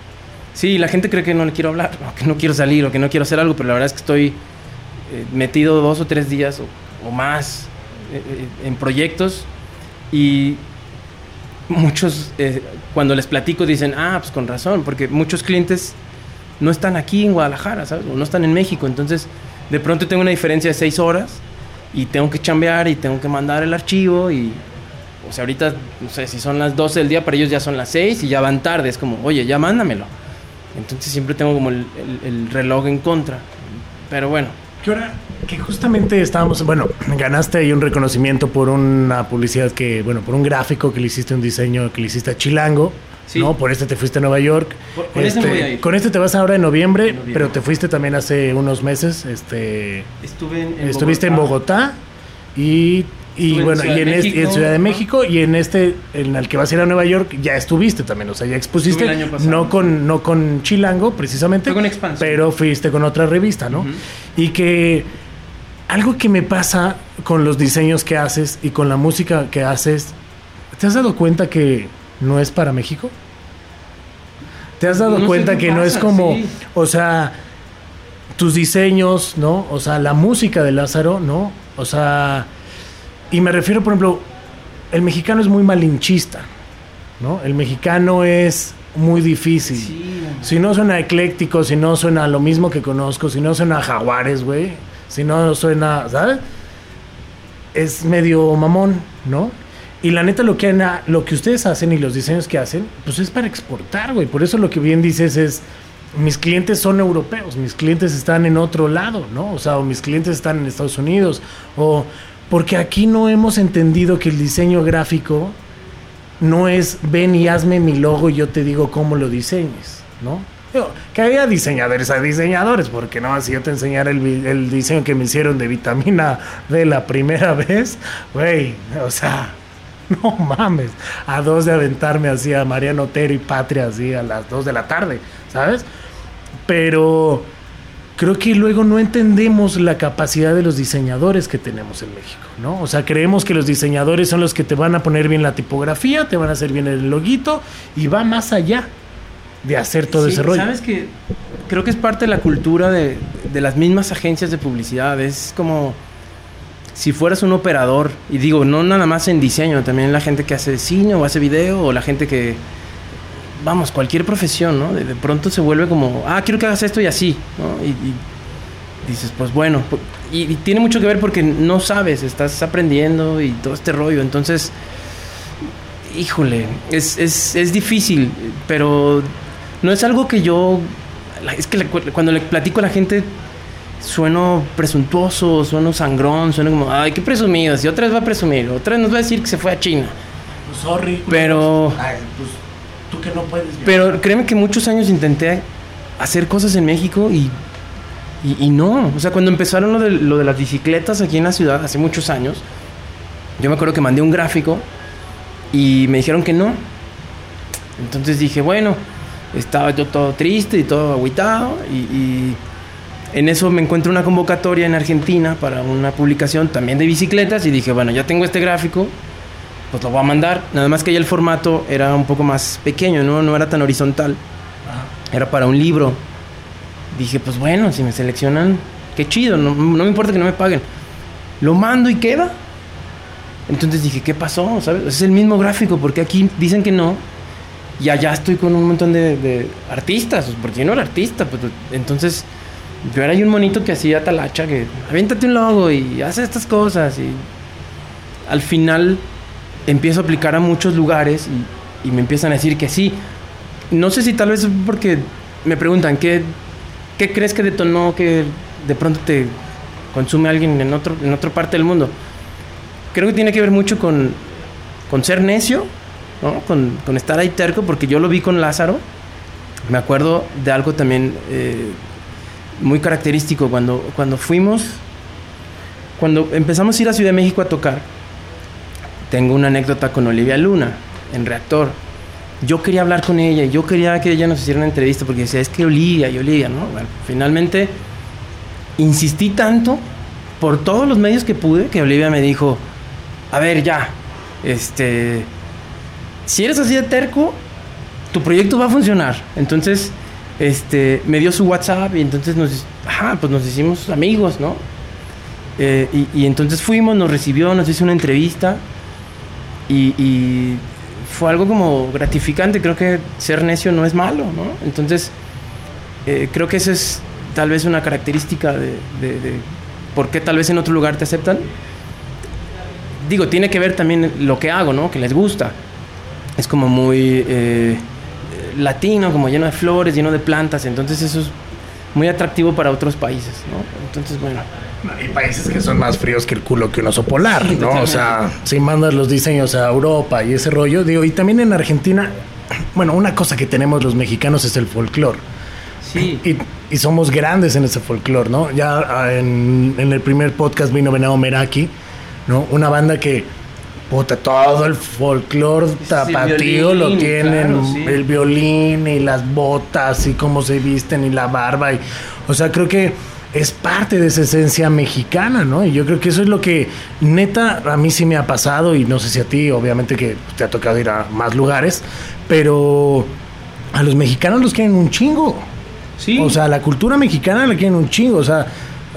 Speaker 3: sí, la gente cree que no le quiero hablar, [laughs] o que no quiero salir, o que no quiero hacer algo, pero la verdad es que estoy eh, metido dos o tres días o, o más eh, eh, en proyectos y muchos, eh, cuando les platico, dicen, ah, pues con razón, porque muchos clientes no están aquí en Guadalajara, ¿sabes? O no están en México, entonces de pronto tengo una diferencia de seis horas y tengo que chambear y tengo que mandar el archivo y... O sea, ahorita, no sé, si son las 12 del día, para ellos ya son las 6 y ya van tarde. Es como, oye, ya mándamelo. Entonces siempre tengo como el, el- el reloj en contra. Pero bueno,
Speaker 2: ¿Qué hora? Que justamente estábamos, bueno, [clears throat] ganaste ahí un reconocimiento por una publicidad que, bueno, por un gráfico que le hiciste, un diseño que le hiciste a Chilango,
Speaker 3: Sí.
Speaker 2: ¿no? Por este te fuiste a Nueva York.
Speaker 3: Por- con ese me voy a ir.
Speaker 2: Con este te vas ahora en noviembre,
Speaker 3: En noviembre.
Speaker 2: pero te fuiste también hace unos meses, este,
Speaker 3: estuve en,
Speaker 2: estuviste en Bogotá y, y
Speaker 3: en
Speaker 2: bueno, y en,
Speaker 3: de
Speaker 2: este- y en
Speaker 3: México,
Speaker 2: Ciudad de. México y en este, en el que vas a ir a Nueva York, ya estuviste también, o sea, ya expusiste, no con, no con Chilango precisamente,
Speaker 3: con
Speaker 2: pero fuiste con otra revista, ¿no? Y que algo que me pasa con los diseños que haces y con la música que haces, ¿te has dado cuenta que no es para México? ¿Te has dado
Speaker 3: No
Speaker 2: cuenta que no es como,
Speaker 3: sí.
Speaker 2: o sea, tus diseños, ¿no? O sea, la música de Lázaro, ¿no? O sea, y me refiero, por ejemplo, el mexicano es muy malinchista, ¿no? El mexicano es muy difícil.
Speaker 3: Sí.
Speaker 2: Si no suena ecléctico, si no suena lo mismo que conozco, si no suena a jaguares, güey, si no suena, ¿sabes? Es medio mamón, ¿no? Y la neta, lo que, lo que ustedes hacen y los diseños que hacen, pues es para exportar, güey. Por eso lo que bien dices es, mis clientes son europeos, mis clientes están en otro lado, ¿no? O sea, o mis clientes están en Estados Unidos, o porque aquí no hemos entendido que el diseño gráfico no es ven y hazme mi logo y yo te digo cómo lo diseñes, ¿no? Que haya diseñadores a diseñadores, porque no, si yo te enseñara el, el diseño que me hicieron de vitamina D la primera [laughs] vez, güey, o sea, [laughs] no mames, a dos de aventarme así a Mariano Otero y Patria así a las dos de la tarde, ¿sabes? Pero creo que luego no entendemos la capacidad de los diseñadores que tenemos en México, ¿no? O sea, creemos que los diseñadores son los que te van a poner bien la tipografía, te van a hacer bien el loguito y va más allá de hacer todo
Speaker 3: Sí,
Speaker 2: ese rollo.
Speaker 3: Sabes que creo que es parte de la cultura de, de las mismas agencias de publicidad. Es como si fueras un operador, y digo, no nada más en diseño, también la gente que hace cine o hace video, o la gente que, vamos, cualquier profesión, ¿no? De, de pronto se vuelve como, ah, quiero que hagas esto y así, ¿no? Y, dices, pues bueno, y, y tiene mucho que ver porque no sabes, estás aprendiendo y todo este rollo, entonces, híjole, es, es, es difícil, pero no es algo que yo, es que cuando le platico a la gente sueno presuntuoso, sueno sangrón, sueno como, ay, qué presumido, si otra vez va a presumir, otra vez nos va a decir que se fue a China.
Speaker 2: Pues, sorry.
Speaker 3: Pero-
Speaker 2: Ay, pues, tú que no puedes. viajar.
Speaker 3: Pero créeme que muchos años intenté hacer cosas en México y, y, y no. O sea, cuando empezaron lo de, lo de las bicicletas aquí en la ciudad, hace muchos años, yo me acuerdo que mandé un gráfico y me dijeron que no. Entonces dije, bueno, estaba yo todo triste y todo agüitado y, y en eso me encuentro una convocatoria en Argentina para una publicación también de bicicletas y dije, bueno, ya tengo este gráfico, pues lo voy a mandar. Nada más que ya el formato era un poco más pequeño, no, no era tan horizontal. Era para un libro. Dije, pues bueno, si me seleccionan, qué chido, no, no me importa que no me paguen. Lo mando y queda. Entonces dije, ¿qué pasó? ¿Sabes? Es el mismo gráfico, porque aquí dicen que no. Y allá estoy con un montón de, de artistas, porque yo no era artista. Pues, entonces, yo era un monito que hacía talacha, que aviéntate un logo y hace estas cosas. Y al final empiezo a aplicar a muchos lugares y, me empiezan a decir que sí. No sé si tal vez porque me preguntan, ¿qué, ¿qué crees que detonó que de pronto te consume alguien en, otro, en otra parte del mundo? Creo que tiene que ver mucho con, con ser necio, ¿no? con, con, estar ahí terco, porque yo lo vi con Lázaro. Me acuerdo de algo también eh, muy característico cuando, cuando fuimos, cuando empezamos a ir a Ciudad de México a tocar. Tengo una anécdota con Olivia Luna en Reactor. Yo quería hablar con ella, yo quería que ella nos hiciera una entrevista porque decía, es que Olivia y Olivia, ¿no? Bueno, finalmente insistí tanto por todos los medios que pude que Olivia me dijo, a ver, ya, este, si eres así de terco, tu proyecto va a funcionar. Entonces, este, me dio su WhatsApp y entonces nos, ajá, pues nos hicimos amigos, ¿no? Eh, y, y, entonces fuimos, nos recibió, nos hizo una entrevista y, fue algo como gratificante. Creo que ser necio no es malo, ¿no? Entonces, eh, creo que esa es tal vez una característica de, de, de por qué tal vez en otro lugar te aceptan digo, tiene que ver también lo que hago, ¿no? Que les gusta. Es como muy eh, latino, como lleno de flores, lleno de plantas, entonces eso es muy atractivo para otros países, ¿no? Entonces, bueno.
Speaker 2: Hay países que son más fríos que el culo que un oso polar, ¿no? O sea, si mandas los diseños a Europa y ese rollo, digo, y también en Argentina, bueno, una cosa que tenemos los mexicanos es el folclore.
Speaker 3: Sí.
Speaker 2: Y, y, somos grandes en ese folclore, ¿no? Ya en, en el primer podcast vino Venado Meraki, ¿no? Una banda que, puta, todo el folclore tapatío sí, lo tienen, claro, sí. el violín y las botas y cómo se visten y la barba. Y, o sea, creo que es parte de esa esencia mexicana, ¿no? Y yo creo que eso es lo que neta a mí sí me ha pasado y no sé si a ti, obviamente que te ha tocado ir a más lugares, pero a los mexicanos los quieren un chingo.
Speaker 3: Sí.
Speaker 2: O sea, la cultura mexicana la quieren un chingo, o sea,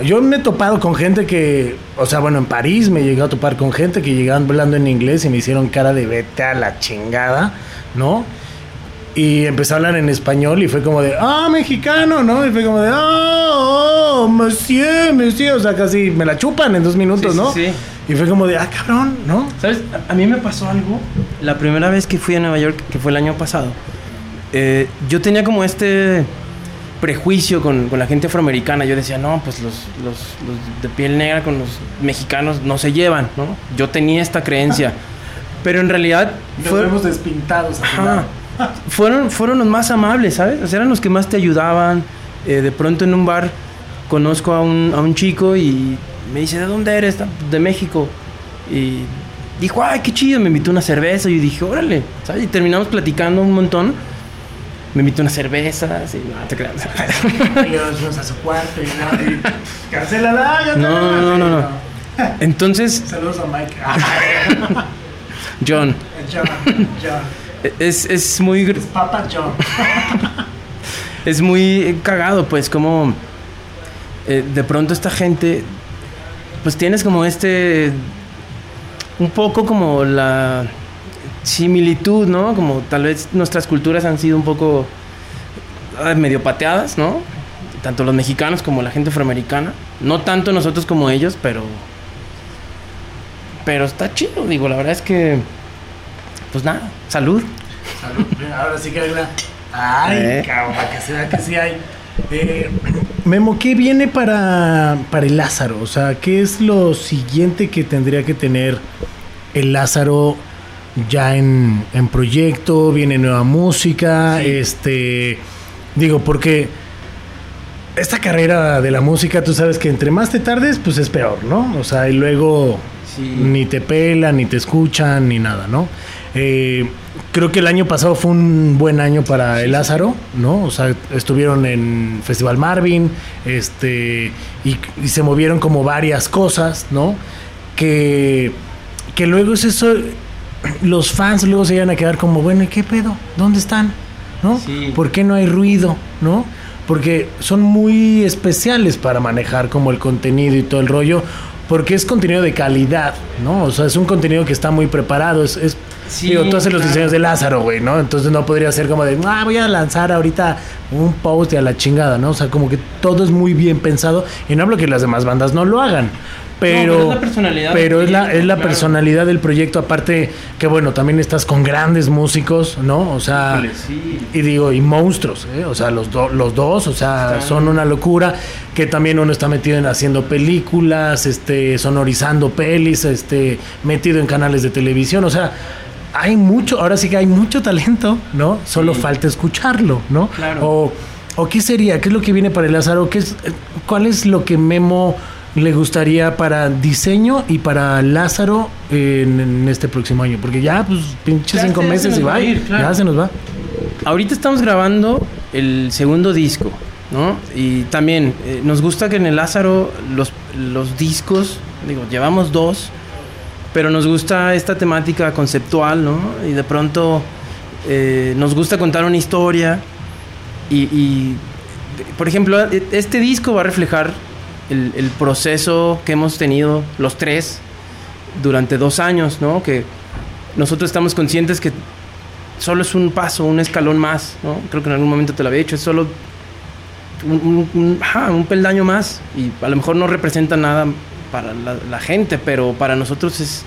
Speaker 2: yo me he topado con gente que, o sea, bueno, en París me llegué a topar con gente que llegaban hablando en inglés y me hicieron cara de vete a la chingada, ¿no? Y empecé a hablar en español y fue como de, ah, mexicano, ¿no? Y fue como de, ah, oh, monsieur, monsieur, o sea, casi me la chupan en dos minutos,
Speaker 3: sí,
Speaker 2: ¿no?
Speaker 3: Sí, sí.
Speaker 2: Y fue como de, ah, cabrón, ¿no?
Speaker 3: ¿Sabes? A, a, mí me pasó algo la primera vez que fui a Nueva York, que fue el año pasado. Eh, yo tenía como este prejuicio con, con, la gente afroamericana. Yo decía, no, pues los, los, los, de piel negra con los mexicanos no se llevan, ¿no? Yo tenía esta creencia. [laughs] Pero en realidad...
Speaker 2: Nos fue, vemos despintados.
Speaker 3: Ajá, fueron, fueron los más amables, ¿sabes? O sea, eran los que más te ayudaban. Eh, de pronto en un bar conozco a un, a un chico y me dice, ¿de dónde eres? De México. Y dijo, ay, qué chido, me invitó una cerveza. Y yo dije, órale, ¿sabes? Y terminamos platicando un montón me invitó una cerveza, así, no, te creas.
Speaker 2: a [laughs] su cuarto y no, y, carcélala,
Speaker 3: no, no, no, no. Entonces.
Speaker 2: Saludos a Mike. [laughs]
Speaker 3: John.
Speaker 2: John, John.
Speaker 3: Es, es muy.
Speaker 2: Es Papa John. [laughs]
Speaker 3: es muy cagado, pues, como. Eh, de pronto esta gente. Pues tienes como este. Un poco como la similitud, ¿no? Como tal vez nuestras culturas han sido un poco medio pateadas, ¿no? Tanto los mexicanos como la gente afroamericana. No tanto nosotros como ellos, pero. Pero está chido, digo, la verdad es que. Pues nada, salud.
Speaker 2: Salud. Ahora sí que hay una. Ay, eh. cabrón, para que se vea que sí hay. Eh, Memo, ¿qué viene para, para el Lázaro? O sea, ¿qué es lo siguiente que tendría que tener el Lázaro ya en, en proyecto, viene nueva música, sí. este, digo, porque esta carrera de la música, tú sabes que entre más te tardes, pues es peor, ¿no? O sea, y luego sí. ni te pelan, ni te escuchan, ni nada, ¿no? Eh, creo que el año pasado fue un buen año para el Lázaro, ¿no? O sea, estuvieron en Festival Marvin, este, y, y se movieron como varias cosas, ¿no? Que, que luego es eso, los fans luego se iban a quedar como, bueno, ¿y qué pedo? ¿Dónde están? ¿No?
Speaker 3: Sí.
Speaker 2: ¿Por qué no hay ruido? ¿No? Porque son muy especiales para manejar como el contenido y todo el rollo, porque es contenido de calidad, ¿no? O sea, es un contenido que está muy preparado, es... es
Speaker 3: Sí,
Speaker 2: digo, tú haces los diseños de Lázaro, güey, ¿no? Entonces no podría ser como de, ah, voy a lanzar ahorita un post y a la chingada, ¿no? O sea, como que todo es muy bien pensado. Y no hablo que las demás bandas no lo hagan. Pero,
Speaker 3: pero es la personalidad
Speaker 2: pero es la,
Speaker 3: proyecto,
Speaker 2: es la
Speaker 3: claro.
Speaker 2: personalidad del proyecto. Aparte, que bueno, también estás con grandes músicos, ¿no? O sea,
Speaker 3: Híjole, sí.
Speaker 2: y digo, y monstruos, ¿eh? O sea, los, do- los dos, o sea,
Speaker 3: Están-
Speaker 2: son una locura. Que también uno está metido en haciendo películas, este, sonorizando pelis, este, metido en canales de televisión. O sea, hay mucho, ahora sí que hay mucho talento, ¿no? Solo
Speaker 3: Sí.
Speaker 2: falta escucharlo, ¿no?
Speaker 3: Claro.
Speaker 2: O, o qué sería, qué es lo que viene para el Lázaro, ¿Qué es, ¿cuál es lo que Memo le gustaría para diseño y para Lázaro en, en este próximo año? Porque ya, pues, pinches cinco
Speaker 3: se- se
Speaker 2: meses
Speaker 3: nos
Speaker 2: y
Speaker 3: va
Speaker 2: va,
Speaker 3: a ir, claro.
Speaker 2: ya se nos va.
Speaker 3: Ahorita estamos grabando el segundo disco, ¿no? Y también eh, nos gusta que en el Lázaro los, los discos, digo, llevamos dos, pero nos gusta esta temática conceptual, ¿no? Y de pronto eh, nos gusta contar una historia y, y, por ejemplo, e- este disco va a reflejar el, proceso que hemos tenido los tres durante dos años, ¿no? Que nosotros estamos conscientes que solo es un paso, un escalón más, ¿no? Creo que en algún momento te lo había dicho, es solo un, peldaño más y a lo mejor no representa nada para la, gente, pero para nosotros es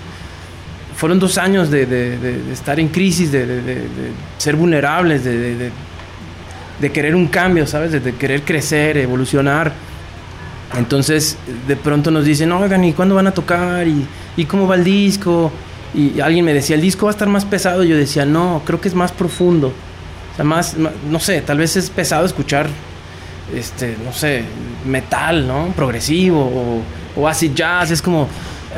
Speaker 3: fueron dos años de, de- estar en crisis, de, ser vulnerables, de, querer un cambio, ¿sabes? De querer crecer, evolucionar. Entonces, de pronto nos dicen, oigan, ¿y cuándo van a tocar? ¿Y, y cómo va el disco? Y alguien me decía, el disco va a estar más pesado. Yo decía, no, creo que es más profundo. O sea, más, no sé, tal vez es pesado escuchar, este, no sé, metal, ¿no? Progresivo o, o acid jazz. Es como,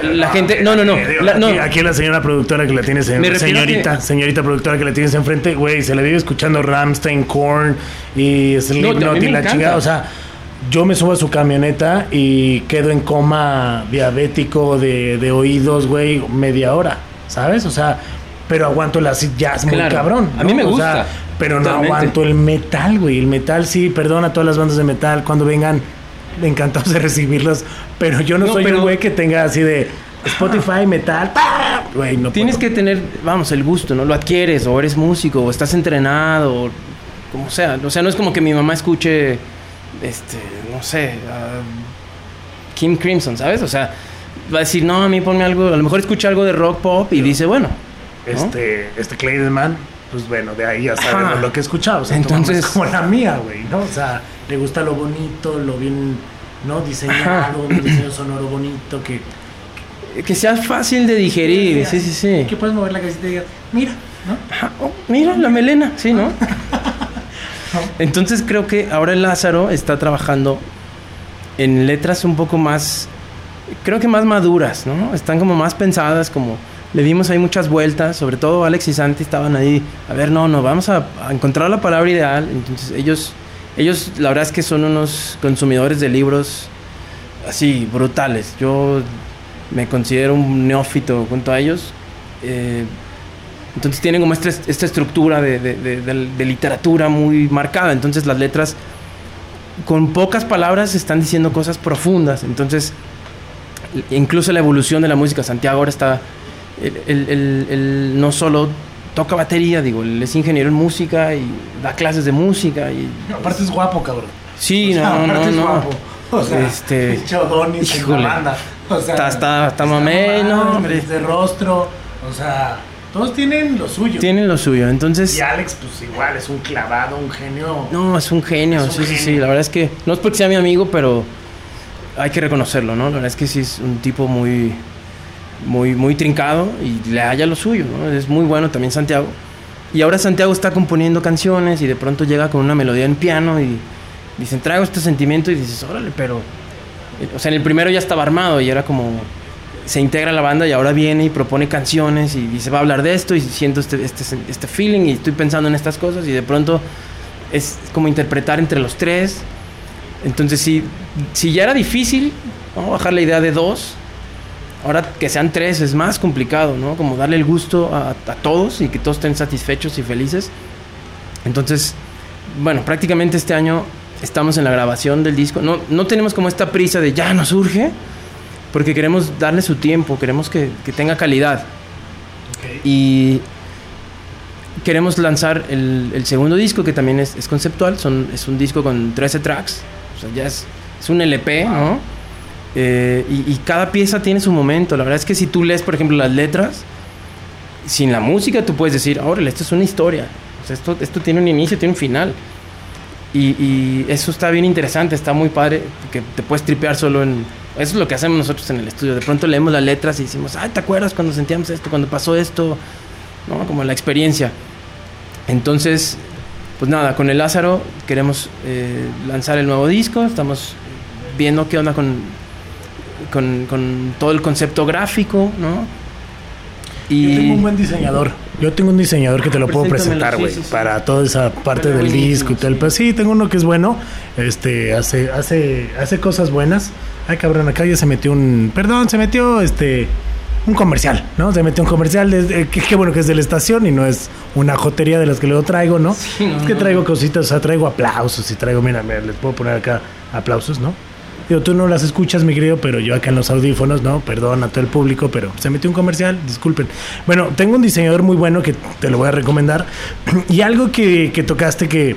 Speaker 3: la gente, no, no, no. La- no.
Speaker 2: Aquí, aquí la señora productora que la tienes en, señorita,
Speaker 3: que-
Speaker 2: señorita productora que la tienes enfrente, güey, se la vive escuchando Ramstein, Korn y
Speaker 3: No,
Speaker 2: Slipknot
Speaker 3: mí
Speaker 2: y la chingada, o sea, yo me subo a su camioneta y quedo en coma diabético de, de oídos, güey, media hora, ¿sabes? O sea, pero aguanto el acid jazz muy
Speaker 3: Claro.
Speaker 2: cabrón.
Speaker 3: A mí me
Speaker 2: O sea,
Speaker 3: gusta.
Speaker 2: pero no
Speaker 3: Totalmente.
Speaker 2: aguanto el metal, güey. El metal sí, perdona a todas las bandas de metal cuando vengan, encantados [laughs] de recibirlos, pero yo no,
Speaker 3: No,
Speaker 2: soy
Speaker 3: pero-
Speaker 2: un güey que tenga así de Spotify, metal, ¡pah! güey, no
Speaker 3: Tienes
Speaker 2: puedo.
Speaker 3: que tener, vamos, el gusto, ¿no? Lo adquieres, o eres músico, o estás entrenado, o como sea. O sea, no es como que mi mamá escuche, este, no sé, a Kim Crimson, ¿sabes? O sea, va a decir, no, a mí ponme algo, a lo mejor escucha algo de rock pop y dice, bueno, ¿no?
Speaker 2: Este, este Clayman, pues bueno, de ahí ya sabemos lo que he escuchado. O sea,
Speaker 3: Entonces-
Speaker 2: es como la mía, güey, ¿no? O sea, le gusta lo bonito, lo bien, ¿no? Diseñado, un diseño sonoro bonito, que,
Speaker 3: que sea fácil de digerir, sí, sí, sí.
Speaker 2: que puedes mover la cabecita y digas, mira, ¿no?
Speaker 3: Ajá, oh, mira la melena, sí, ¿no? [laughs] Entonces creo que ahora Lázaro está trabajando en letras un poco más, creo que más maduras, ¿no? Están como más pensadas, como le dimos ahí muchas vueltas, sobre todo Alex y Santi estaban ahí, a ver, no, no, vamos a, a encontrar la palabra ideal. Entonces ellos, ellos la verdad es que son unos consumidores de libros así, brutales. Yo me considero un neófito junto a ellos. Eh, entonces tienen como esta, esta estructura de, de- de- de- literatura muy marcada. Entonces las letras con pocas palabras están diciendo cosas profundas. Entonces incluso la evolución de la música. Santiago ahora está... Él, él- él- él no solo toca batería, digo, él es ingeniero en música y da clases de música. Y,
Speaker 2: Aparte es guapo, cabrón.
Speaker 3: sí,
Speaker 2: O sea,
Speaker 3: no, no,
Speaker 2: aparte es
Speaker 3: no.
Speaker 2: guapo. O sea,
Speaker 3: Este, híjole.
Speaker 2: la banda. O sea,
Speaker 3: Está- está- está mamey, no, hombre.
Speaker 2: De rostro, o sea, todos tienen lo suyo.
Speaker 3: Tienen lo suyo. Entonces...
Speaker 2: Y Alex, pues igual, es un clavado, un genio.
Speaker 3: No, es un genio,
Speaker 2: Es un
Speaker 3: sí, sí, sí. La verdad es que no es porque sea mi amigo, pero hay que reconocerlo, ¿no? La verdad es que sí es un tipo muy, muy, muy trincado y le haya lo suyo, ¿no? Es muy bueno también Santiago. Y ahora Santiago está componiendo canciones y de pronto llega con una melodía en piano y dicen, traigo este sentimiento y dices, órale, pero... O sea, en el primero ya estaba armado y era como... se integra a la banda y ahora viene y propone canciones y dice va a hablar de esto y siento este, este, este feeling y estoy pensando en estas cosas y de pronto es como interpretar entre los tres. Entonces si, si ya era difícil ¿no? bajar la idea de dos, ahora que sean tres es más complicado, ¿no? Como darle el gusto a, todos y que todos estén satisfechos y felices. Entonces, bueno, prácticamente este año estamos en la grabación del disco. No, no tenemos como esta prisa de ya nos urge, porque queremos darle su tiempo, queremos que, que tenga calidad. Y queremos lanzar el, el, segundo disco, que también es, es, conceptual. Son, es un disco con 13 tracks. O sea, ya es, es un LP, ¿no? Eh, y, y, cada pieza tiene su momento. La verdad es que si tú lees, por ejemplo, las letras, sin la música tú puedes decir, órale, esto es una historia. O sea, esto, esto tiene un inicio, tiene un final. Y, y, eso está bien interesante, está muy padre, que te puedes tripear solo en... Eso es lo que hacemos nosotros en el estudio. De pronto leemos las letras y decimos, ay, ¿te acuerdas cuando sentíamos esto, cuando pasó esto? ¿No? Como la experiencia. Entonces, pues nada, con el Lázaro queremos eh, lanzar el nuevo disco, estamos viendo qué onda con, con, con todo el concepto gráfico, ¿no?
Speaker 2: Y... Yo tengo un buen diseñador. Yo tengo un diseñador que te lo puedo presentar, güey, sí, sí, sí. para toda esa parte del disco y tal. Pues sí, tengo uno que es bueno. Este hace hace hace cosas buenas. Ay, cabrón, acá ya se metió un, perdón, se metió este un comercial, ¿no? Se metió un comercial, de, que, que, bueno que es de la estación y no es una jotería de las que luego traigo, ¿no? no es que traigo cositas, o sea, traigo aplausos y traigo, mira, mira, les puedo poner acá aplausos, ¿no? Digo, tú no las escuchas, mi querido, pero yo acá en los audífonos, ¿no? Perdón a todo el público, pero se metió un comercial, disculpen. Bueno, tengo un diseñador muy bueno que te lo voy a recomendar. [clears throat] Y algo que, que tocaste que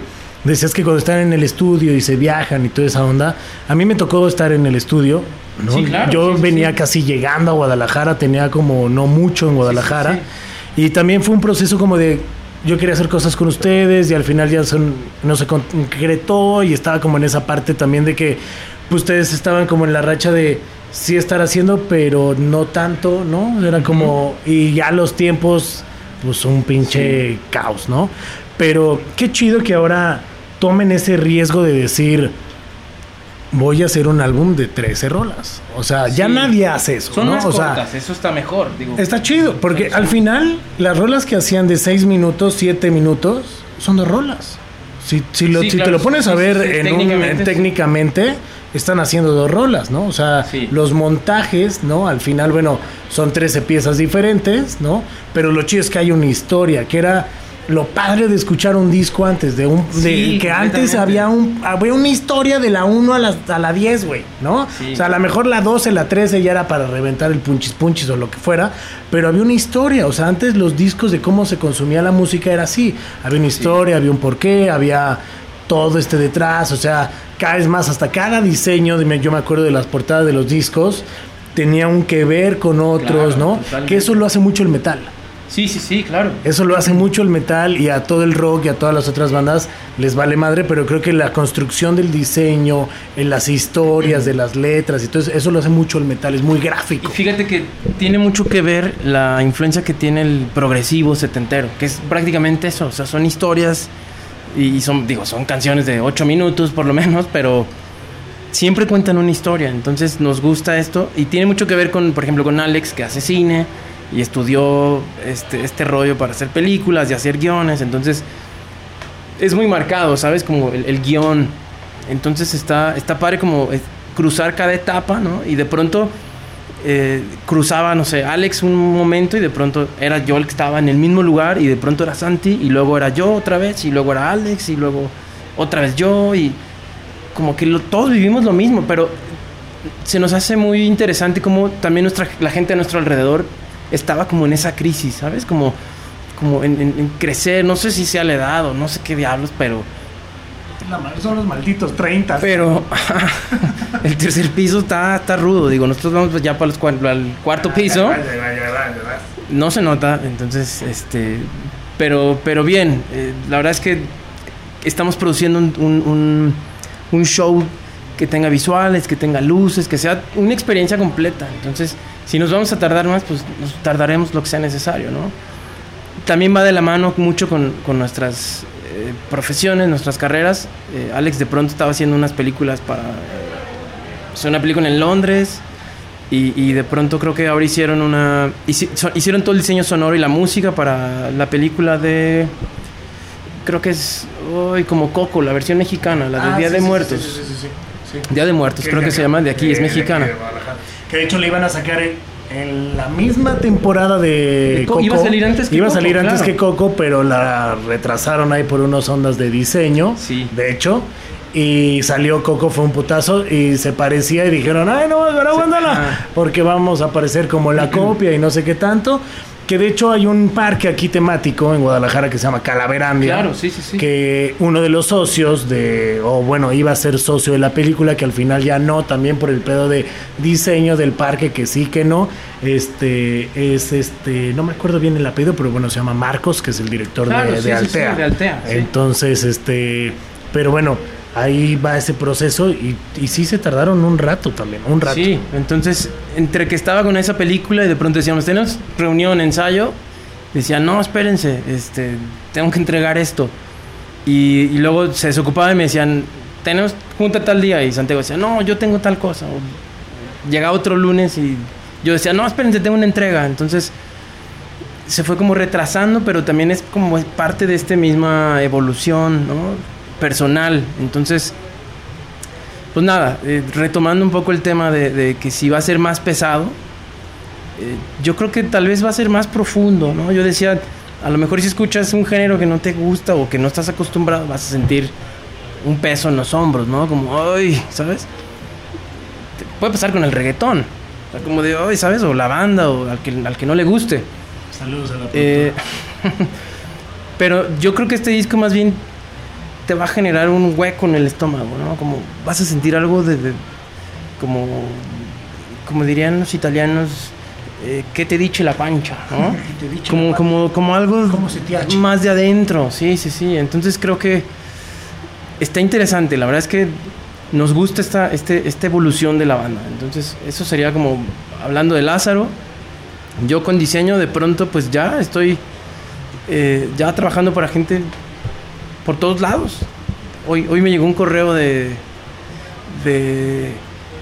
Speaker 2: decías que cuando están en el estudio y se viajan y toda esa onda, a mí me tocó estar en el estudio. ¿no?
Speaker 3: Sí, claro,
Speaker 2: yo
Speaker 3: sí,
Speaker 2: venía
Speaker 3: sí.
Speaker 2: casi llegando a Guadalajara, tenía como no mucho en Guadalajara. Y también fue un proceso como de yo quería hacer cosas con ustedes y al final ya son, no se concretó y estaba como en esa parte también de que pues, ustedes estaban como en la racha de sí estar haciendo, pero no tanto, ¿no? Era como, uh -huh. y ya los tiempos, pues un pinche sí. caos, ¿no? Pero qué chido que ahora tomen ese riesgo de decir, voy a hacer un álbum de 13 rolas. O sea, sí. ya nadie hace eso.
Speaker 3: Son
Speaker 2: ¿no?
Speaker 3: más
Speaker 2: o
Speaker 3: cortas,
Speaker 2: sea,
Speaker 3: eso está mejor. Digo.
Speaker 2: Está chido, porque al final las rolas que hacían de 6 minutos, 7 minutos, son dos rolas. Si, si, lo, sí, si claro, te lo pones a ver en técnicamente, un, técnicamente están haciendo dos rolas, ¿no? O sea, los montajes, ¿no? Al final, bueno, son 13 piezas diferentes, ¿no? Pero lo chido es que hay una historia, que era lo padre de escuchar un disco antes, de un de,
Speaker 3: sí,
Speaker 2: que antes había un había una historia de la 1 a la, a la 10, güey, ¿no?
Speaker 3: Sí.
Speaker 2: O sea, a lo mejor la 12, la 13 ya era para reventar el punchis punchis o lo que fuera, pero había una historia, o sea, antes los discos de cómo se consumía la música era así, había una historia, sí. había un porqué, había todo este detrás, o sea, cada vez más, hasta cada diseño, yo me acuerdo de las portadas de los discos, tenía un que ver con otros,
Speaker 3: claro,
Speaker 2: ¿no?
Speaker 3: Totalmente.
Speaker 2: Que eso lo hace mucho el metal.
Speaker 3: Sí, sí, sí, claro.
Speaker 2: Eso lo hace mucho el metal y a todo el rock y a todas las otras bandas les vale madre, pero creo que la construcción del diseño, en las historias de las letras y todo eso, eso lo hace mucho el metal, es muy gráfico.
Speaker 3: Y fíjate que tiene mucho que ver la influencia que tiene el progresivo setentero, que es prácticamente eso, o sea, son historias y son, digo, son canciones de 8 minutos por lo menos, pero siempre cuentan una historia, entonces nos gusta esto y tiene mucho que ver con, por ejemplo, con Alex que hace cine y estudió este, este rollo para hacer películas y hacer guiones, entonces es muy marcado, ¿sabes? Como el, el guion, entonces está, está padre como eh, cruzar cada etapa, ¿no? Y de pronto eh, cruzaba, no sé, Alex un momento y de pronto era yo el que estaba en el mismo lugar y de pronto era Santi y luego era yo otra vez y luego era Alex y luego otra vez yo y como que lo, todos vivimos lo mismo, pero se nos hace muy interesante como también nuestra, la gente a nuestro alrededor estaba como en esa crisis, ¿sabes? Como, como en, en, en crecer, no sé si sea la edad o no sé qué diablos, pero...
Speaker 2: son los malditos 30.
Speaker 3: Pero el tercer piso está, está rudo, digo, nosotros vamos ya para los, al cuarto piso. No se nota, entonces, este... Pero, pero bien, eh, la verdad es que estamos produciendo un, un, un, un show que tenga visuales, que tenga luces, que sea una experiencia completa. Entonces, si nos vamos a tardar más, pues nos tardaremos lo que sea necesario, ¿no? También va de la mano mucho con, con nuestras eh, profesiones, nuestras carreras. Eh, Alex de pronto estaba haciendo unas películas para... Eh, una película en Londres Y, y de pronto creo que ahora hicieron una... hici- so- Hicieron todo el diseño sonoro y la música para la película de... Creo que es hoy como Coco, la versión mexicana, la de
Speaker 2: Ah,
Speaker 3: Día
Speaker 2: sí,
Speaker 3: de
Speaker 2: sí,
Speaker 3: Muertos.
Speaker 2: sí.
Speaker 3: Día de Muertos, creo que se llama, de aquí, es mexicana.
Speaker 2: Que de hecho le iban a sacar en, la misma temporada de Coco.
Speaker 3: iba a salir antes que
Speaker 2: Iba a
Speaker 3: Coco,
Speaker 2: salir antes
Speaker 3: claro.
Speaker 2: que Coco, pero la retrasaron ahí por unas ondas de diseño.
Speaker 3: Sí.
Speaker 2: De hecho. Y salió Coco, fue un putazo y se parecía y dijeron, ay no, ahora aguántala,
Speaker 3: ajá.
Speaker 2: porque vamos a aparecer como la copia y no sé qué tanto. Que de hecho hay un parque aquí temático en Guadalajara que se llama Calaverandia.
Speaker 3: Claro, sí, sí, sí.
Speaker 2: Que uno de los socios de, o bueno, iba a ser socio de la película, que al final ya no, también por el pedo de diseño del parque, que sí, que no. Este, es este, no me acuerdo bien el apellido, pero bueno, se llama Marcos, que es el director
Speaker 3: Claro,
Speaker 2: de,
Speaker 3: sí,
Speaker 2: de
Speaker 3: sí, sí,
Speaker 2: Altea.
Speaker 3: de Altea.
Speaker 2: Entonces, este, pero bueno, ahí va ese proceso y, sí se tardaron un rato también, un rato.
Speaker 3: Sí, entonces entre que estaba con esa película y de pronto decíamos, tenemos reunión, ensayo, decían, no, espérense, este, tengo que entregar esto. Y, y luego se desocupaba y me decían, tenemos junta tal día. Y Santiago decía, no, yo tengo tal cosa. O llegaba otro lunes y yo decía, no, espérense, tengo una entrega. Entonces se fue como retrasando, pero también es como parte de esta misma evolución, ¿no? Personal. Entonces, pues nada, eh, retomando un poco el tema de, de que si va a ser más pesado, eh, yo creo que tal vez va a ser más profundo, ¿no? Yo decía, a lo mejor si escuchas un género que no te gusta o que no estás acostumbrado, vas a sentir un peso en los hombros, ¿no? Como, ay, ¿sabes? Te puede pasar con el reggaetón. O sea, como de, ay, ¿sabes? O la banda, o al que, al que no le guste.
Speaker 2: Saludos a la
Speaker 3: Eh, [laughs] pero yo creo que este disco más bien te va a generar un hueco en el estómago, ¿no? Como vas a sentir algo de, de- como como dirían los italianos, eh, ¿qué te dice la pancha? ¿no? [laughs]
Speaker 2: ¿Qué te dice
Speaker 3: como,
Speaker 2: la
Speaker 3: como, como algo más de adentro, sí, sí, sí. Entonces creo que está interesante. La verdad es que nos gusta esta, este, esta evolución de la banda. Entonces eso sería como hablando de Lázaro. Yo con diseño de pronto pues ya estoy eh, ya trabajando para gente por todos lados. Hoy, hoy me llegó un correo de, de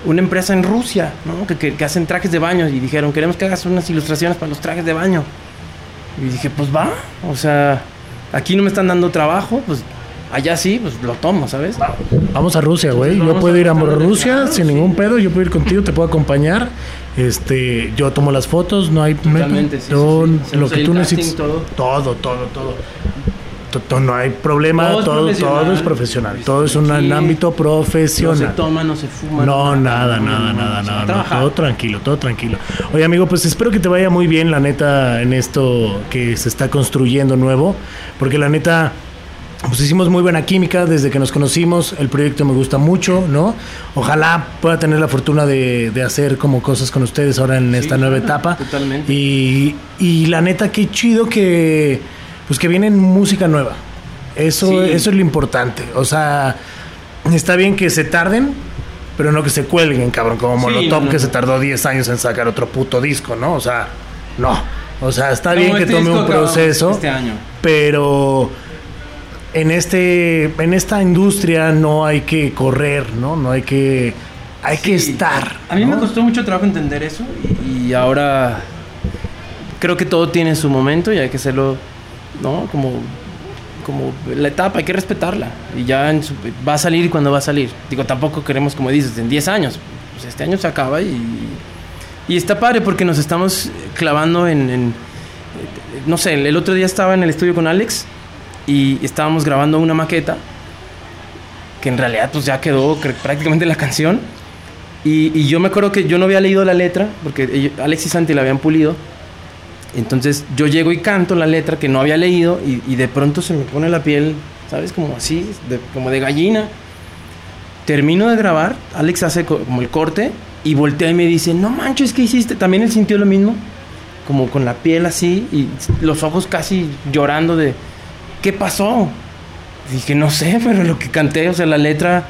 Speaker 3: una empresa en Rusia, ¿no? que, que- que hacen trajes de baño y dijeron, queremos que hagas unas ilustraciones para los trajes de baño. Y dije, pues va, o sea, aquí no me están dando trabajo, pues allá sí, pues lo tomo, ¿sabes?
Speaker 2: Vamos a Rusia, güey. Yo
Speaker 3: Vamos
Speaker 2: puedo
Speaker 3: a
Speaker 2: ir a Rusia
Speaker 3: claro,
Speaker 2: sin
Speaker 3: sí.
Speaker 2: ningún pedo. Yo puedo ir contigo, te puedo acompañar. Este, yo tomo las fotos, no hay
Speaker 3: Totalmente, sí,
Speaker 2: yo-
Speaker 3: sí,
Speaker 2: lo que tú
Speaker 3: casting,
Speaker 2: necesites.
Speaker 3: todo.
Speaker 2: todo, todo, todo. No hay problema,
Speaker 3: Todo es
Speaker 2: todo,
Speaker 3: profesional.
Speaker 2: es profesional, todo es un
Speaker 3: Aquí
Speaker 2: ámbito
Speaker 3: No se
Speaker 2: profesional.
Speaker 3: toma, no se fuma.
Speaker 2: No, nada,
Speaker 3: no,
Speaker 2: nada, nada, nada,
Speaker 3: a
Speaker 2: no,
Speaker 3: trabajar.
Speaker 2: todo tranquilo, todo tranquilo. Oye, amigo, pues espero que te vaya muy bien, la neta, en esto que se está construyendo nuevo, porque la neta, pues hicimos muy buena química desde que nos conocimos, el proyecto me gusta mucho, ¿no? Ojalá pueda tener la fortuna de, de hacer como cosas con ustedes ahora en esta nueva etapa.
Speaker 3: totalmente.
Speaker 2: Y, y la neta, qué chido que, pues que viene música nueva. Eso,
Speaker 3: Sí.
Speaker 2: eso es lo importante. O sea, está bien que se tarden, pero no que se cuelguen, cabrón. Como
Speaker 3: Sí,
Speaker 2: Molotov,
Speaker 3: no, no.
Speaker 2: que se tardó 10 años en sacar otro puto disco, ¿no? O sea, no. O sea, está
Speaker 3: No,
Speaker 2: bien que
Speaker 3: este
Speaker 2: tome un proceso,
Speaker 3: Este año.
Speaker 2: pero en este en esta industria no hay que correr, ¿no? No hay que hay que
Speaker 3: Sí.
Speaker 2: estar.
Speaker 3: A mí me costó mucho trabajo entender eso y, y ahora creo que todo tiene su momento y hay que hacerlo, ¿no? Como, como la etapa, hay que respetarla y ya va a salir cuando va a salir. Digo, tampoco queremos, como dices, en 10 años. Pues este año se acaba y, y está padre porque nos estamos clavando en, no sé, el otro día estaba en el estudio con Alex y estábamos grabando una maqueta que en realidad pues ya quedó prácticamente la canción. Y, y yo me acuerdo que yo no había leído la letra, porque Alex y Santi la habían pulido. Entonces yo llego y canto la letra que no había leído y, y de pronto se me pone la piel, ¿sabes? Como así, de- como de gallina. Termino de grabar, Alex hace co- como el corte y voltea y me dice, no manches, ¿qué hiciste? También él sintió lo mismo, como con la piel así y los ojos casi llorando de, ¿qué pasó? Dije, no sé, pero lo que canté, o sea, la letra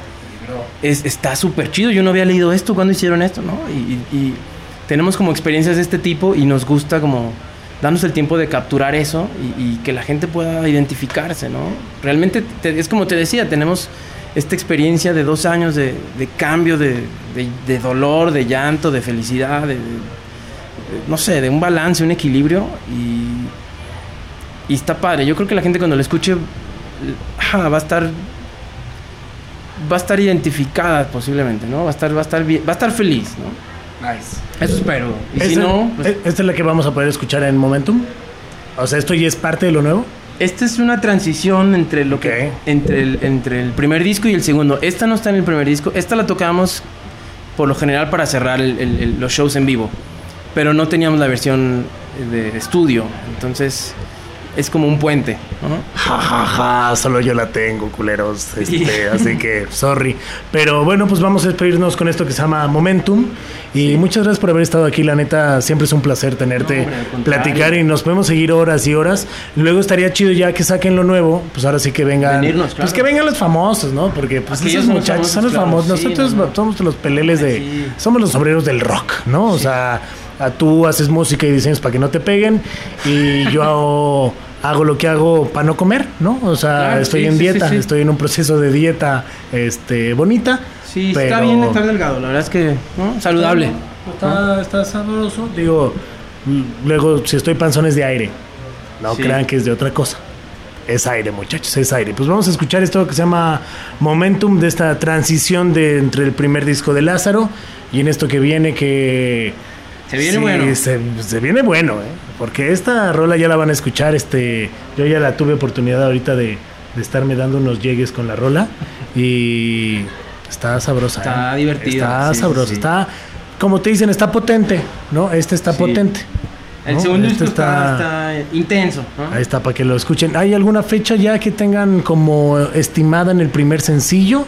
Speaker 3: es, está súper chido. Yo no había leído esto, cuando hicieron esto, no? Y, y- y tenemos como experiencias de este tipo y nos gusta como darnos el tiempo de capturar eso y, que la gente pueda identificarse, ¿no? Realmente te- es como te decía, tenemos esta experiencia de dos años de, cambio, de, dolor, de llanto, de felicidad, de, no sé, de un balance, un equilibrio. Y, y está padre. Yo creo que la gente cuando lo escuche va a estar va a estar identificada posiblemente, ¿no? Va a estar, va a estar, va a estar feliz, ¿no?
Speaker 2: Nice.
Speaker 3: Eso espero. Y si
Speaker 2: ¿Esta-
Speaker 3: no, pues,
Speaker 2: ¿Esta es la que vamos a poder escuchar en Momentum? O sea, ¿esto ya es parte de lo nuevo?
Speaker 3: Esta es una transición entre lo que entre el, entre el primer disco y el segundo. Esta no está en el primer disco. Esta la tocamos por lo general para cerrar el- el- el- los shows en vivo. Pero no teníamos la versión de estudio. Entonces es como un puente. ¿no?
Speaker 2: Ja, ja, ja, solo yo la tengo, culeros. Este,
Speaker 3: Sí.
Speaker 2: Así que, sorry. Pero bueno, pues vamos a despedirnos con esto que se llama Momentum. Y muchas gracias por haber estado aquí. La neta, siempre es un placer tenerte,
Speaker 3: No,
Speaker 2: platicar y nos podemos seguir horas y horas. Luego estaría chido ya que saquen lo nuevo. Pues ahora sí que vengan.
Speaker 3: Venirnos,
Speaker 2: Pues
Speaker 3: claro.
Speaker 2: que vengan los famosos, ¿no? Porque pues
Speaker 3: Aquellos
Speaker 2: esos muchachos son los
Speaker 3: famosos,
Speaker 2: famosos.
Speaker 3: Sí,
Speaker 2: Nosotros
Speaker 3: no, no.
Speaker 2: somos los peleles de.
Speaker 3: Sí.
Speaker 2: Somos los obreros del rock, ¿no? O sea, tú haces música y diseños para que no te peguen. Y yo [laughs] hago, hago lo que hago para no comer, ¿no? O sea,
Speaker 3: Claro,
Speaker 2: estoy
Speaker 3: sí,
Speaker 2: en
Speaker 3: sí,
Speaker 2: dieta,
Speaker 3: sí,
Speaker 2: estoy en un proceso de dieta este, bonita.
Speaker 3: Sí,
Speaker 2: pero-
Speaker 3: está bien estar delgado. La verdad es que ¿no? saludable.
Speaker 2: Está, está sabroso. Digo, mm, luego si estoy panzón es de aire. No crean que es de otra cosa. Es aire, muchachos, es aire. Pues vamos a escuchar esto que se llama Momentum de esta transición de entre el primer disco de Lázaro y en esto que viene que
Speaker 3: Se viene
Speaker 2: Sí,
Speaker 3: bueno.
Speaker 2: Se, se viene bueno, ¿eh? Porque esta rola ya la van a escuchar. Este, yo ya la tuve oportunidad ahorita de, de estarme dando unos llegues con la rola y está sabrosa.
Speaker 3: Está
Speaker 2: ¿eh?
Speaker 3: divertida,
Speaker 2: Está
Speaker 3: sí,
Speaker 2: sabrosa.
Speaker 3: sí.
Speaker 2: Está, como te dicen, está potente, ¿no? Este está potente.
Speaker 3: El
Speaker 2: ¿no?
Speaker 3: segundo
Speaker 2: Este
Speaker 3: está, está intenso. ¿no?
Speaker 2: Ahí está, para que lo escuchen. ¿Hay alguna fecha ya que tengan como estimada en el primer sencillo?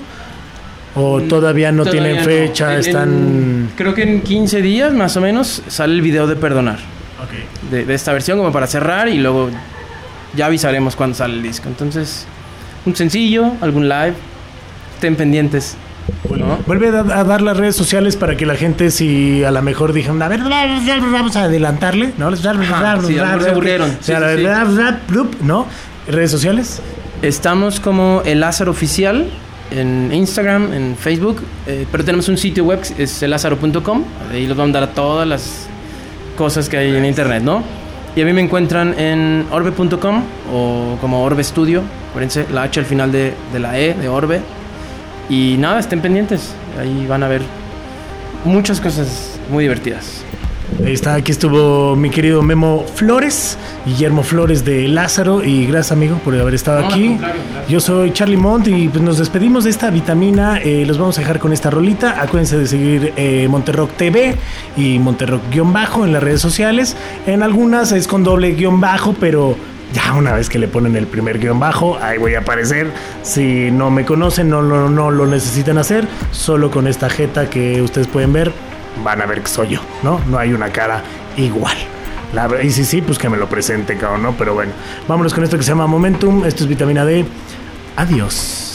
Speaker 2: ¿O todavía no
Speaker 3: Mm, Todavía
Speaker 2: tienen
Speaker 3: no.
Speaker 2: fecha?
Speaker 3: En-
Speaker 2: Están...
Speaker 3: en- creo que en 15 días más o menos sale el video de Perdonar.
Speaker 2: Ok.
Speaker 3: De, de esta versión como para cerrar y luego ya avisaremos cuando sale el disco. Entonces, un sencillo, algún live. Estén pendientes. ¿no?
Speaker 2: Vuelve a, a dar las redes sociales para que la gente, si a lo mejor dijeron, a ver, vamos a adelantarle, ¿no?
Speaker 3: sí, a se aburrieron.
Speaker 2: O sea,
Speaker 3: sí,
Speaker 2: ¿no? ¿Redes sociales?
Speaker 3: Estamos como el Lázaro Oficial en Instagram, en Facebook, eh, pero tenemos un sitio web, es elázaro.com, ahí les vamos a dar todas las cosas que hay en internet, ¿no? Y a mí me encuentran en orbe.com o como Orbe Studio, acuérdense, la H al final de, de la E, de Orbe. Y nada, estén pendientes, ahí van a ver muchas cosas muy divertidas.
Speaker 2: Ahí está, aquí estuvo mi querido Memo Flores, Guillermo Flores de Lázaro, y gracias amigo por haber estado
Speaker 3: No,
Speaker 2: aquí. Yo soy Charlie Mont y pues nos despedimos de esta vitamina, eh, los vamos a dejar con esta rolita, acuérdense de seguir eh, Monterrock TV y Monterrock-bajo en las redes sociales, en algunas es con doble guion bajo, pero ya una vez que le ponen el primer guion bajo, ahí voy a aparecer, si no me conocen, no, no, no lo necesitan hacer, solo con esta jeta que ustedes pueden ver, van a ver que soy yo, ¿no? No hay una cara igual. La, y si sí, pues que me lo presente, cabrón, ¿no? Pero bueno, vámonos con esto que se llama Momentum. Esto es vitamina D. Adiós.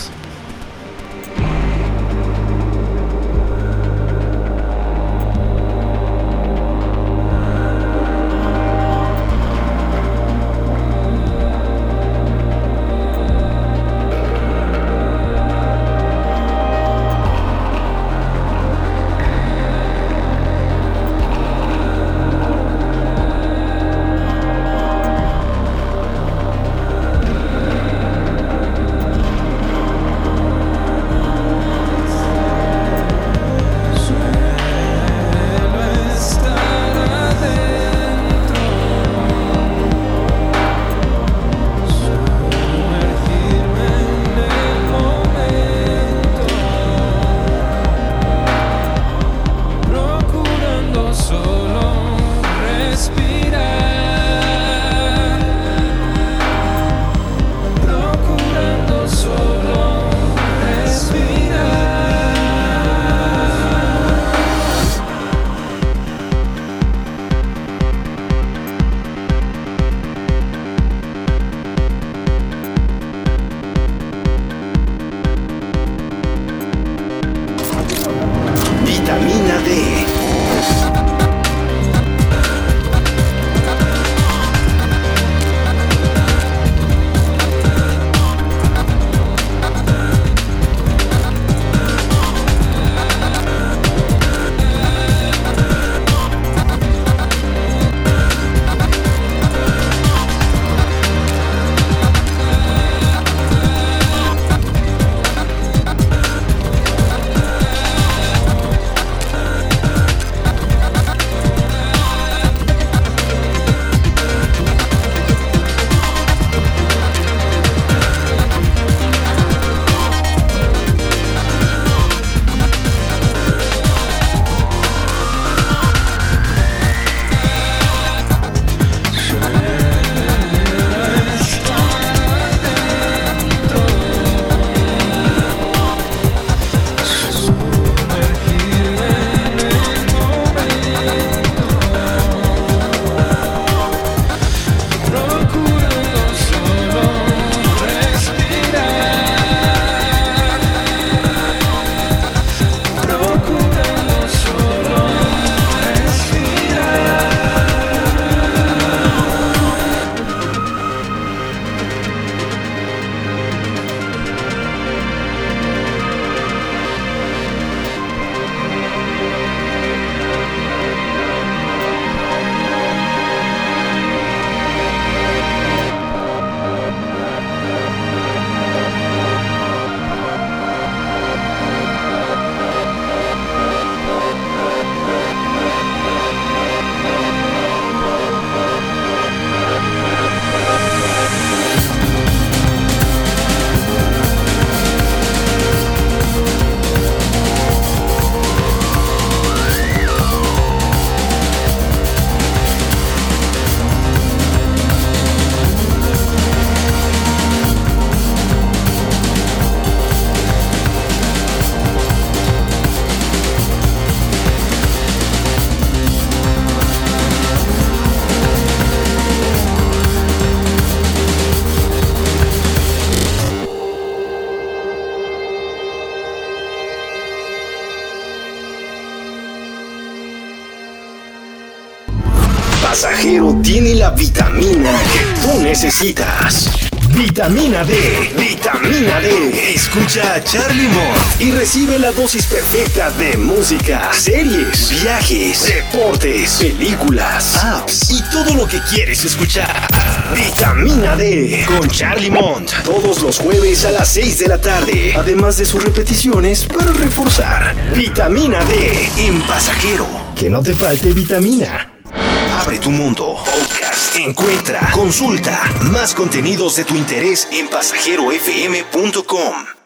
Speaker 1: Necesitas. Vitamina D, vitamina D. Escucha a Charlie Mott y recibe la dosis perfecta de música, series, viajes, deportes, películas, apps y todo lo que quieres escuchar. Vitamina D con Charlie Mont todos los jueves a las 6 de la tarde, además de sus repeticiones para reforzar. Vitamina D en pasajero. Que no te falte vitamina. Abre tu mundo. Encuentra, consulta más contenidos de tu interés en pasajerofm.com.